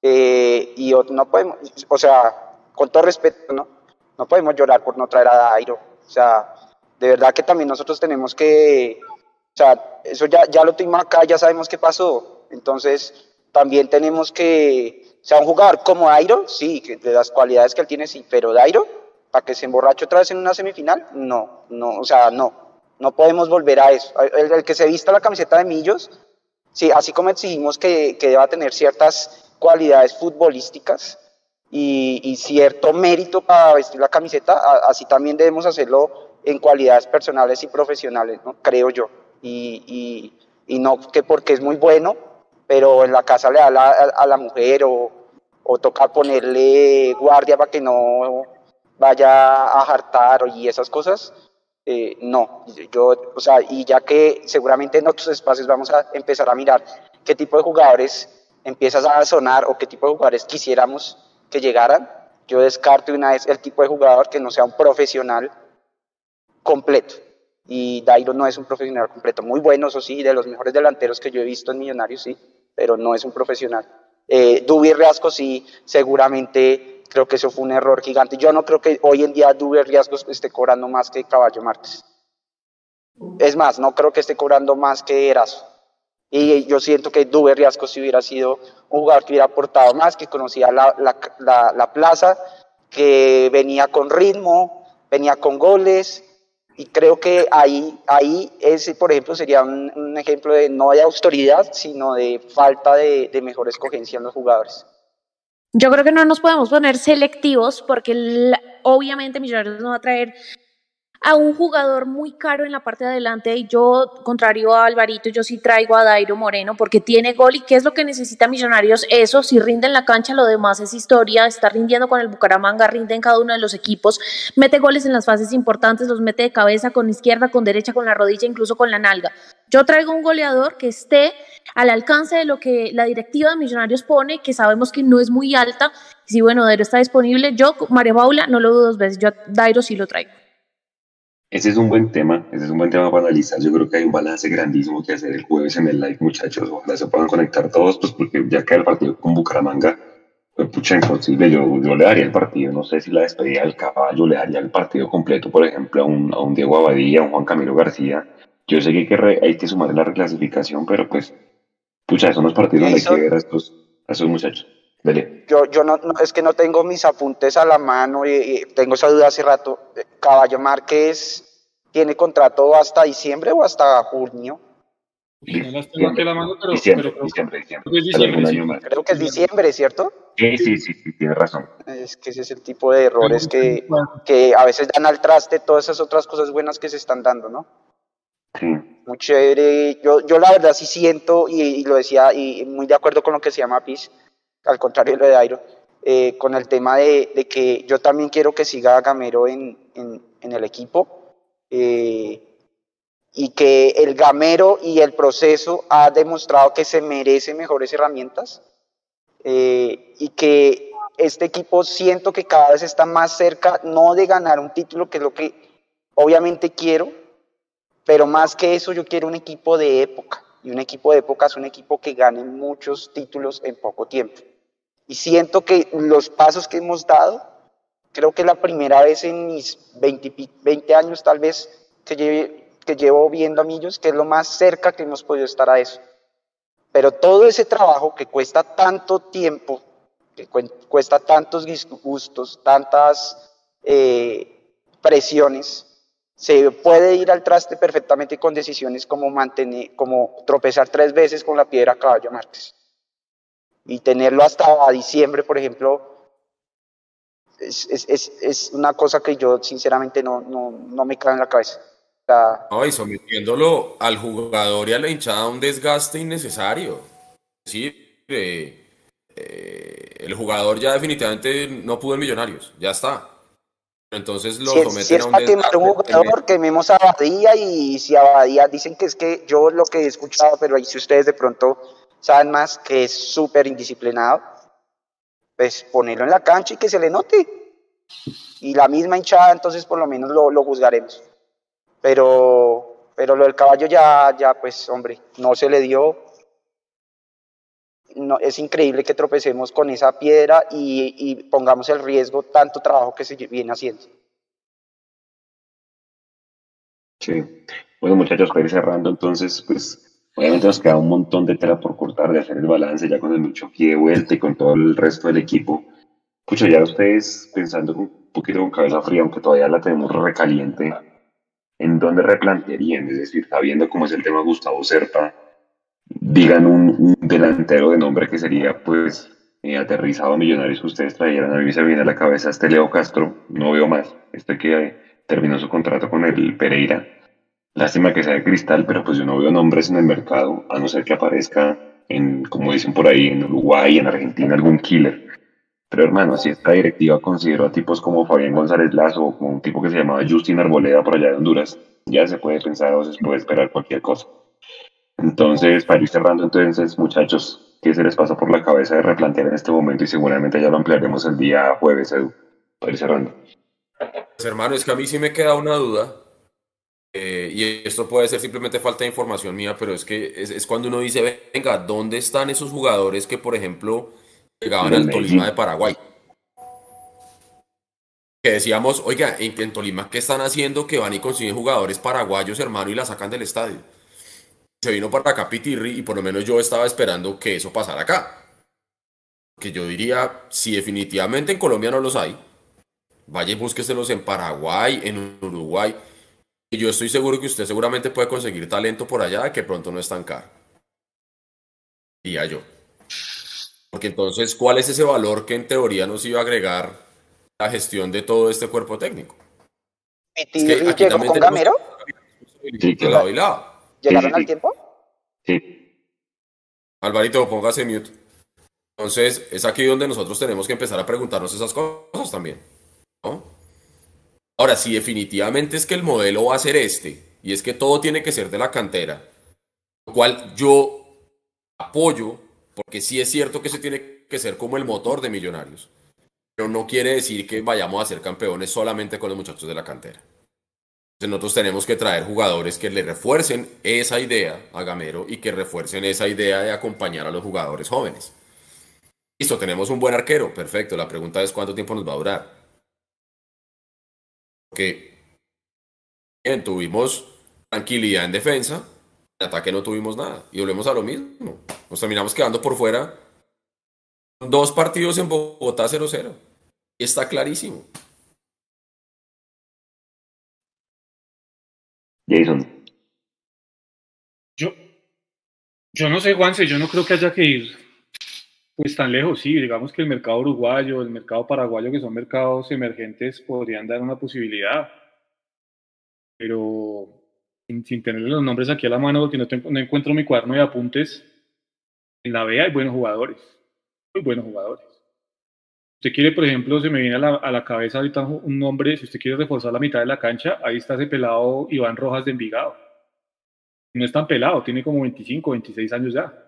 Eh, y no podemos, o sea, con todo respeto, ¿no? No podemos llorar por no traer a Dairo. O sea, de verdad que también nosotros tenemos que sea, eso ya, ya lo tuvimos acá, ya sabemos qué pasó. Entonces, también tenemos que, o sea, un jugador como Dairo, sí, de las cualidades que él tiene, sí, pero Dairo, para que se emborrache otra vez en una semifinal, no, no, o sea, no, no podemos volver a eso. El, que se vista la camiseta de Millos, sí, así como exigimos que, que deba tener ciertas cualidades futbolísticas y, y, cierto mérito para vestir la camiseta, así también debemos hacerlo en cualidades personales y profesionales, ¿no? creo yo y, y, no que porque es muy bueno, pero en la casa le da a, la mujer o, o toca ponerle guardia para que no vaya a hartar y esas cosas. Eh, no, yo, o sea, y ya que seguramente en otros espacios vamos a empezar a mirar qué tipo de jugadores empiezas a sonar o qué tipo de jugadores quisiéramos que llegaran, yo descarto una vez el tipo de jugador que no sea un profesional completo y Dairo no es un profesional completo. Muy bueno, eso sí, de los mejores delanteros que yo he visto en Millonarios, sí, pero no es un profesional. Eh, Dubi sí, seguramente creo que eso fue un error gigante. Yo no creo que hoy en día Dubi Riasco esté cobrando más que Caballo Márquez. Es más, no creo que esté cobrando más que Erazo. Y yo siento que Duber Riasco si hubiera sido un jugador que hubiera aportado más, que conocía la, la, la plaza, que venía con ritmo, venía con goles, y creo que ahí, ahí ese, por ejemplo, sería un, ejemplo de no de autoridad, sino de falta de, de mejor escogencia en los jugadores. Yo creo que no nos podemos poner selectivos porque obviamente Millonarios no va a traer a un jugador muy caro en la parte de adelante y yo, contrario a Alvarito, yo sí traigo a Dairo Moreno porque tiene gol y qué es lo que necesita Millonarios, eso, si rinde en la cancha, lo demás es historia, está rindiendo con el Bucaramanga, rinde en cada uno de los equipos, mete goles en las fases importantes, los mete de cabeza, con izquierda, con derecha, con la rodilla, incluso con la nalga. Yo traigo un goleador que esté al alcance de lo que la directiva de Millonarios pone, que sabemos que no es muy alta, si bueno, Dairo está disponible, yo, María Paula, no lo dudo dos veces, yo Dairo sí lo traigo. Ese es un buen tema, ese es un buen tema para analizar. Yo creo que hay un balance grandísimo que hacer el jueves en el live, muchachos. Ojalá se puedan conectar todos, pues porque ya que el partido con Bucaramanga, pues pucha, imposible. Yo, yo le daría el partido, no sé si la despedida del caballo, le daría el partido completo, por ejemplo, a un, a un Diego Abadía, a un Juan Camilo García. Yo sé que hay que, hay que sumar la reclasificación, pero pues, pucha, son los partidos donde hay que ver a estos, a estos muchachos. Yo, yo no, es que no tengo mis apuntes a la mano y, tengo esa duda hace rato. Caballo Márquez tiene contrato hasta diciembre o hasta junio. No las tengo aquí a la mano, pero, Diciembre, pero creo- diciembre, diciembre. creo que es diciembre, sí. año más. Creo que es diciembre, ¿cierto? Sí, sí, sí, sí, tienes razón. Es que ese es el tipo de errores que, que a veces dan al traste todas esas otras cosas buenas que se están dando, ¿no? Sí. Muy chévere. Yo, yo la verdad sí siento, y, y lo decía, y muy de acuerdo con lo que se llama PIS, al contrario de lo de Airo, eh, con el tema de, de que yo también quiero que siga Gamero en, en, en el equipo. eh, y que el gamero y el proceso ha demostrado que se merece mejores herramientas eh, y que este equipo siento que cada vez está más cerca, no de ganar un título, que es lo que obviamente quiero, pero más que eso yo quiero un equipo de época, y un equipo de época es un equipo que gane muchos títulos en poco tiempo. Y siento que los pasos que hemos dado, creo que es la primera vez en mis 20, pi- 20 años tal vez que, lleve- que llevo viendo a Millos, que es lo más cerca que hemos podido estar a eso. Pero todo ese trabajo que cuesta tanto tiempo, que cuesta tantos disgustos, tantas eh, presiones, se puede ir al traste perfectamente con decisiones como mantener, como tropezar tres veces con la piedra a caballo Márquez. Y tenerlo hasta diciembre, por ejemplo, es, es, es, es una cosa que yo sinceramente no, no, no me cae en la cabeza. Sea, No, y sometiéndolo al jugador y a la hinchada a un desgaste innecesario. Es decir, eh, eh, el jugador ya definitivamente no pudo en Millonarios, ya está. Entonces lo si, someten si es a un para quemar un jugador, quememos a Abadía y si Abadía dicen que es que yo lo que he escuchado, pero ahí si ustedes de pronto saben más, que es súper indisciplinado, pues ponerlo en la cancha y que se le note. Y la misma hinchada, entonces por lo menos lo, lo juzgaremos. Pero, pero lo del caballo ya, ya, pues hombre, no se le dio. No, es increíble que tropecemos con esa piedra y, y pongamos el riesgo tanto trabajo que se viene haciendo. Sí. Bueno, muchachos, para ir cerrando, entonces, pues, obviamente nos queda un montón de tela por cortar, de hacer el balance ya con el mucho pie de vuelta y con todo el resto del equipo. Escucho ya ustedes pensando un poquito con cabeza fría, aunque todavía la tenemos recaliente, ¿en dónde replantearían? Es decir, sabiendo cómo es el tema Gustavo Serpa, digan un, un delantero de nombre que sería, pues, eh, aterrizado a Millonarios que ustedes trajeran. A mí se me viene a la cabeza este Leo Castro, no veo más, este que eh, terminó su contrato con el Pereira. Lástima que sea de cristal, pero pues yo no veo nombres en el mercado, a no ser que aparezca en, como dicen por ahí, en Uruguay, en Argentina, algún killer. Pero hermano, si esta directiva consideró a tipos como Fabián González Lazo o como un tipo que se llamaba Justin Arboleda por allá de Honduras, ya se puede pensar o se puede esperar cualquier cosa. Entonces, para ir cerrando, entonces, muchachos, ¿qué se les pasa por la cabeza de replantear en este momento? Y seguramente ya lo ampliaremos el día jueves, Edu, para ir cerrando. Pues, hermano, es que a mí sí me queda una duda. Eh, y esto puede ser simplemente falta de información mía, pero es que es, es cuando uno dice, venga, ¿dónde están esos jugadores que, por ejemplo, llegaban al. Tolima de Paraguay? Que decíamos, oiga, en, en Tolima, ¿qué están haciendo que van y consiguen jugadores paraguayos, hermano, y la sacan del estadio? Se vino para acá Pitirri y por lo menos yo estaba esperando que eso pasara acá. Que yo diría, si definitivamente en Colombia no los hay, vaya y búsqueselos en Paraguay, en Uruguay. Y yo estoy seguro que usted seguramente puede conseguir talento por allá que pronto no es tan caro. Diría yo. Porque entonces, ¿cuál es ese valor que en teoría nos iba a agregar la gestión de todo este cuerpo técnico? ¿Pitirri aquí también con Gamero? Sí, de lado y lado. ¿Llegaron al tiempo? Sí. Alvarito, póngase mute. Entonces, es aquí donde nosotros tenemos que empezar a preguntarnos esas cosas también. ¿no? Ahora, si definitivamente es que el modelo va a ser este, y es que todo tiene que ser de la cantera, lo cual yo apoyo, porque sí es cierto que se tiene que ser como el motor de Millonarios, pero no quiere decir que vayamos a ser campeones solamente con los muchachos de la cantera. Entonces nosotros tenemos que traer jugadores que le refuercen esa idea a Gamero y que refuercen esa idea de acompañar a los jugadores jóvenes. Listo, tenemos un buen arquero, perfecto. La pregunta es cuánto tiempo nos va a durar. Porque bien, tuvimos tranquilidad en defensa, en ataque no tuvimos nada. Y volvemos a lo mismo. Nos terminamos quedando por fuera. Dos partidos en Bogotá 0-0. Y está clarísimo. Jason. Yo, Yo no sé, Juanse, yo no creo que haya que ir pues tan lejos, sí, digamos que el mercado uruguayo, el mercado paraguayo, que son mercados emergentes, podrían dar una posibilidad. Pero sin, tener los nombres aquí a la mano, porque no, no encuentro mi cuaderno de apuntes, en la B hay buenos jugadores, muy buenos jugadores. Usted quiere, por ejemplo, se me viene a la, a la, cabeza ahorita un nombre, si usted quiere reforzar la mitad de la cancha, ahí está ese pelado Iván Rojas de Envigado. No es tan pelado, tiene como 25, 26 años ya.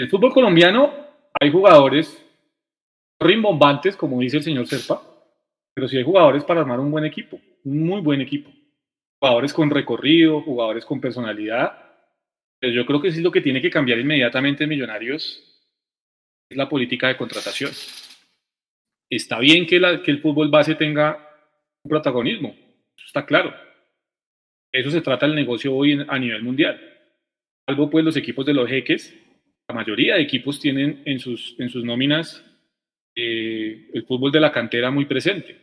En el fútbol colombiano hay jugadores rimbombantes, como dice el señor Serpa, pero sí hay jugadores para armar un buen equipo, un muy buen equipo. Jugadores con recorrido, jugadores con personalidad. Pero yo creo que sí es lo que tiene que cambiar inmediatamente en Millonarios es la política de contratación. Está bien que, el fútbol base tenga un protagonismo, está claro. Eso se trata el negocio hoy a nivel mundial. Algo pues los equipos de los jeques, la mayoría de equipos tienen en sus, en sus nóminas eh, el fútbol de la cantera muy presente.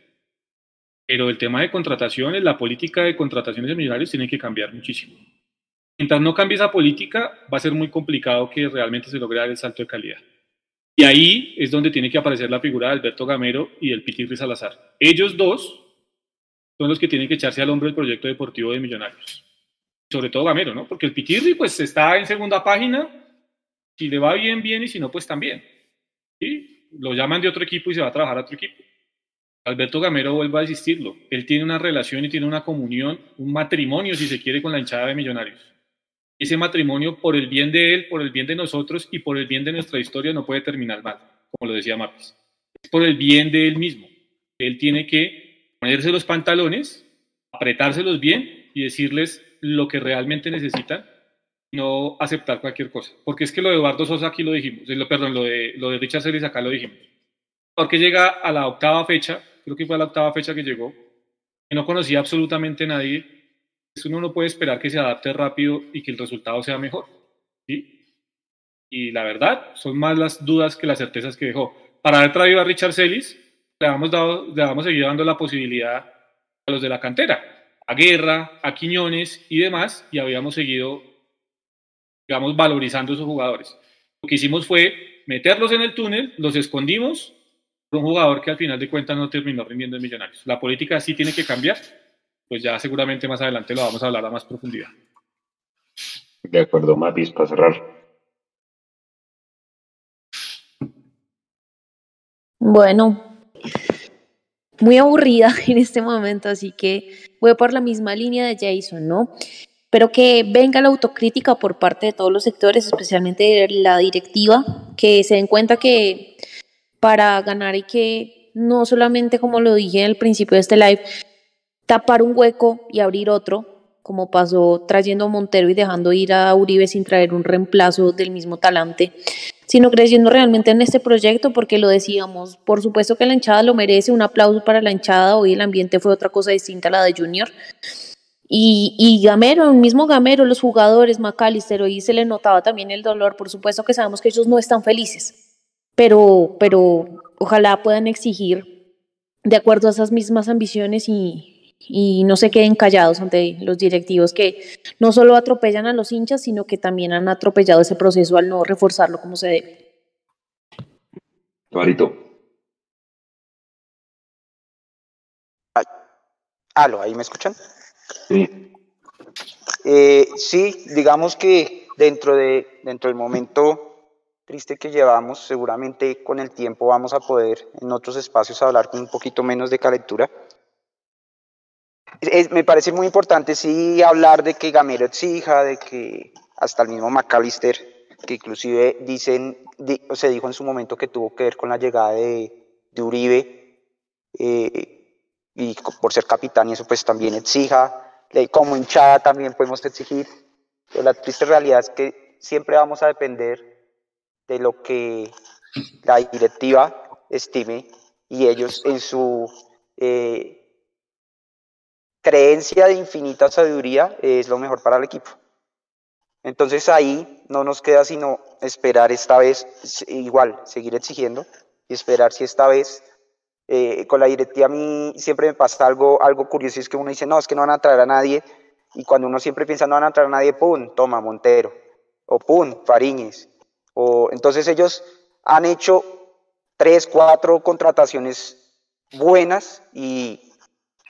Pero el tema de contrataciones, la política de contrataciones de millonarios tiene que cambiar muchísimo. Mientras no cambie esa política, va a ser muy complicado que realmente se logre dar el salto de calidad. Y ahí es donde tiene que aparecer la figura de Alberto Gamero y del Pitirri Salazar. Ellos dos son los que tienen que echarse al hombro el proyecto deportivo de Millonarios. Sobre todo Gamero, ¿no? Porque el Pitirri pues está en segunda página, si le va bien, bien, y si no, pues también. ¿Sí? Lo llaman de otro equipo y se va a trabajar a otro equipo. Alberto Gamero vuelve a insistirlo. Él tiene una relación y tiene una comunión, un matrimonio, si se quiere, con la hinchada de Millonarios ese matrimonio por el bien de él, por el bien de nosotros y por el bien de nuestra historia no puede terminar mal, como lo decía Mapis. Es por el bien de él mismo. Él tiene que ponerse los pantalones, apretárselos bien y decirles lo que realmente necesitan, no aceptar cualquier cosa. Porque es que lo de Eduardo Sosa aquí lo dijimos, lo, perdón, lo de, lo de Richard Celis acá lo dijimos. Porque llega a la octava fecha, creo que fue a la octava fecha que llegó, y no conocía absolutamente nadie uno no puede esperar que se adapte rápido y que el resultado sea mejor. ¿sí? Y la verdad, son más las dudas que las certezas que dejó. Para haber traído a Richard Celis, le hemos, dado, le hemos seguido dando la posibilidad a los de la cantera, a Guerra, a Quiñones y demás, y habíamos seguido, digamos, valorizando a esos jugadores. Lo que hicimos fue meterlos en el túnel, los escondimos por un jugador que al final de cuentas no terminó rindiendo en Millonarios. La política sí tiene que cambiar pues ya seguramente más adelante lo vamos a hablar a más profundidad. De acuerdo, Matis, para cerrar. Bueno, muy aburrida (laughs) en este momento, así que voy por la misma línea de Jason, ¿no? Pero que venga la autocrítica por parte de todos los sectores, especialmente de la directiva, que se den cuenta que para ganar hay que, no solamente como lo dije al principio de este live, tapar un hueco y abrir otro, como pasó trayendo a Montero y dejando ir a Uribe sin traer un reemplazo del mismo talante, sino creyendo realmente en este proyecto, porque lo decíamos, por supuesto que la hinchada lo merece, un aplauso para la hinchada, hoy el ambiente fue otra cosa distinta a la de Junior. Y, y Gamero, el mismo Gamero, los jugadores, McAllister, hoy se le notaba también el dolor, por supuesto que sabemos que ellos no están felices, pero, pero ojalá puedan exigir de acuerdo a esas mismas ambiciones y, y no se queden callados ante los directivos que no solo atropellan a los hinchas, sino que también han atropellado ese proceso al no reforzarlo como se debe. Marito. Aló, ¿ahí me escuchan? Sí. Eh, sí, digamos que dentro, de, dentro del momento triste que llevamos, seguramente con el tiempo vamos a poder en otros espacios hablar con un poquito menos de calentura me parece muy importante sí hablar de que Gamero exija, de que hasta el mismo McAllister, que inclusive dicen, se dijo en su momento que tuvo que ver con la llegada de, Uribe, eh, y por ser capitán y eso pues también exija, como hinchada también podemos exigir, pero la triste realidad es que siempre vamos a depender de lo que la directiva estime y ellos en su... Eh, creencia de infinita sabiduría es lo mejor para el equipo. Entonces ahí no nos queda sino esperar esta vez, igual, seguir exigiendo y esperar si esta vez eh, con la directiva a mí siempre me pasa algo, algo curioso, es que uno dice, no, es que no van a traer a nadie, y cuando uno siempre piensa, no van a traer a nadie, ¡pum!, toma, Montero. o pum, Fariñez. O, entonces ellos han hecho tres, cuatro contrataciones buenas y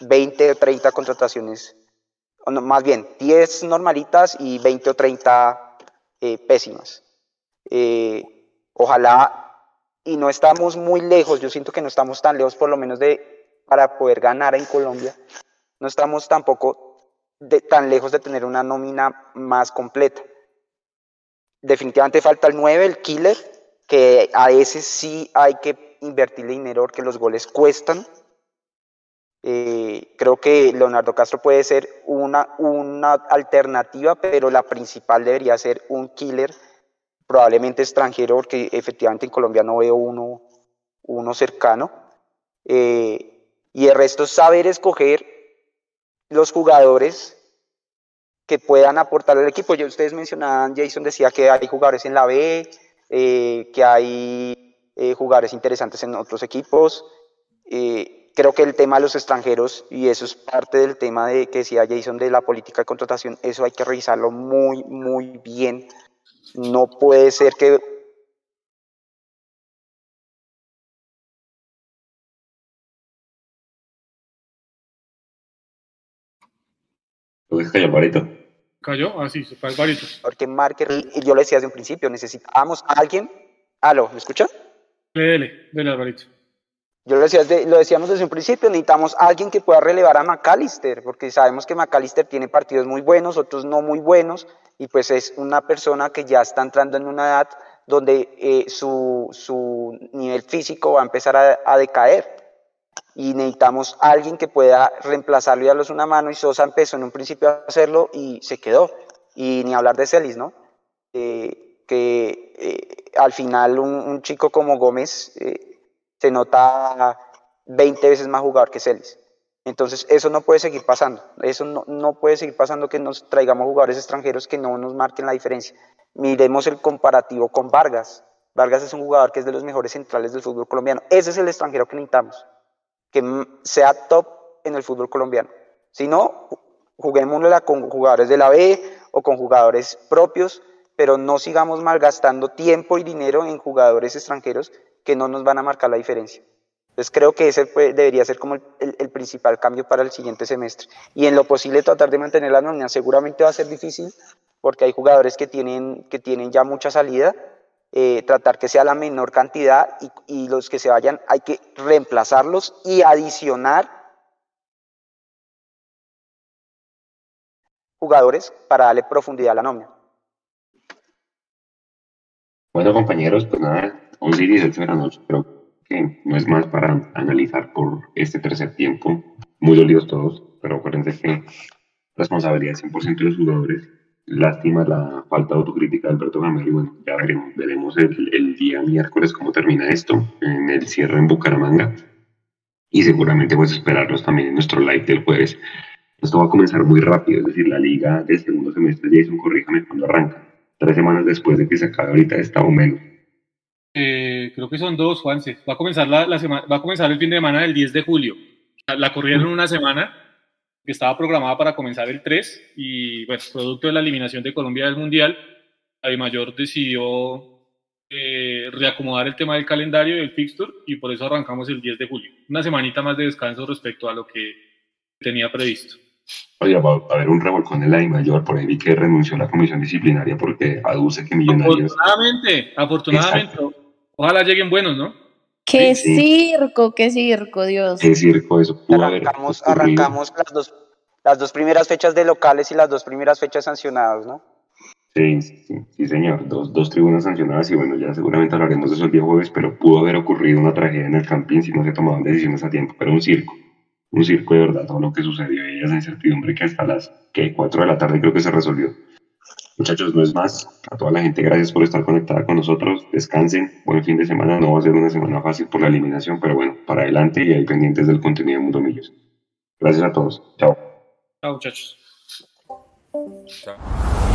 20 o 30 contrataciones, más bien 10 normalitas y 20 o 30 eh, pésimas. Eh, ojalá, y no estamos muy lejos, yo siento que no estamos tan lejos por lo menos de para poder ganar en Colombia, no estamos tampoco de, tan lejos de tener una nómina más completa. Definitivamente falta el 9, el killer, que a ese sí hay que invertirle dinero porque los goles cuestan. Eh, creo que Leonardo Castro puede ser una, una alternativa, pero la principal debería ser un killer, probablemente extranjero, porque efectivamente en Colombia no veo uno, uno cercano. Eh, y el resto es saber escoger los jugadores que puedan aportar al equipo. Ya ustedes mencionaban, Jason decía que hay jugadores en la B, eh, que hay eh, jugadores interesantes en otros equipos. Creo que el tema de los extranjeros, y eso es parte del tema de que decía Jason de la política de contratación, eso hay que revisarlo muy, muy bien. No puede ser que cayó Barito. Cayó, ah, sí, se fue Barito. Porque Marker, y yo le decía desde un principio, necesitábamos a alguien. Aló, ¿me escuchan? Dele, dele, Alvarito. Yo lo, decía, lo decíamos desde un principio, necesitamos a alguien que pueda relevar a McAllister, porque sabemos que McAllister tiene partidos muy buenos, otros no muy buenos, y pues es una persona que ya está entrando en una edad donde eh, su, su, nivel físico va a empezar a, a decaer y necesitamos alguien que pueda reemplazarlo y darles una mano y Sosa empezó en un principio a hacerlo y se quedó. Y ni hablar de Celis, ¿no? Eh, que eh, al final un, chico como Gómez eh, se nota 20 veces más jugador que Celis. Entonces eso no puede seguir pasando. Eso no, no puede seguir pasando que nos traigamos jugadores extranjeros que no nos marquen la diferencia. Miremos el comparativo con Vargas. Vargas es un jugador que es de los mejores centrales del fútbol colombiano. Ese es el extranjero que necesitamos que sea top en el fútbol colombiano. Si no, juguémosla con jugadores de la B o con jugadores propios, pero no sigamos malgastando tiempo y dinero en jugadores extranjeros que no nos van a marcar la diferencia. Entonces creo que ese debería ser como el, principal cambio para el siguiente semestre. Y en lo posible tratar de mantener la nómina. Seguramente va a ser difícil porque hay jugadores que tienen, que tienen ya mucha salida, eh, tratar que sea la menor cantidad y, los que se vayan hay que reemplazarlos y adicionar jugadores para darle profundidad a la nómina. Bueno, compañeros, pues nada, 11 y 18 de la noche, creo que no es más para analizar por este tercer tiempo. Muy dolidos todos, pero acuérdense que responsabilidad 100% de los jugadores lástima la falta de autocrítica de Alberto Gamero y bueno, ya veremos, veremos el, día miércoles cómo termina esto en el cierre en Bucaramanga y seguramente pues esperarlos también en nuestro live del jueves. Esto va a comenzar muy rápido, es decir, la liga del segundo semestre, Jason, corríjame cuando arranca, tres semanas después de que se acabe ahorita esta o menos. Eh, creo que son dos, Juanse. Va a comenzar la, la semana, va a comenzar el fin de semana del 10 de julio. La, la corrieron una semana que estaba programada para comenzar el 3 y pues producto de la eliminación de Colombia del Mundial, Mayor decidió eh, reacomodar el tema del calendario del fixture y por eso arrancamos el 10 de julio. Una semanita más de descanso respecto a lo que tenía previsto. Oye, va a haber un revolcón en la Mayor, por ahí vi que renunció a la comisión disciplinaria porque aduce que Millonarios... Afortunadamente, afortunadamente, ojalá lleguen buenos, ¿no? Qué circo, qué circo, Dios. Qué circo eso. arrancamos, arrancamos las dos, las dos primeras fechas de locales y las dos primeras fechas sancionadas, ¿no? Sí, sí, sí, señor. Dos, dos tribunas sancionadas y bueno, ya seguramente hablaremos de eso el día jueves, pero pudo haber ocurrido una tragedia en el camping si no se tomaban decisiones a tiempo. Pero un circo, un circo de verdad, todo lo que sucedió y esa incertidumbre que hasta las que 4 de la tarde creo que se resolvió. Muchachos, no es más. A toda la gente, gracias por estar conectada con nosotros. Descansen. Buen fin de semana. No va a ser una semana fácil por la eliminación, pero bueno, para adelante y ahí pendientes del contenido de Mundo Millos. Gracias a todos. Chao. Chao, muchachos. Chao.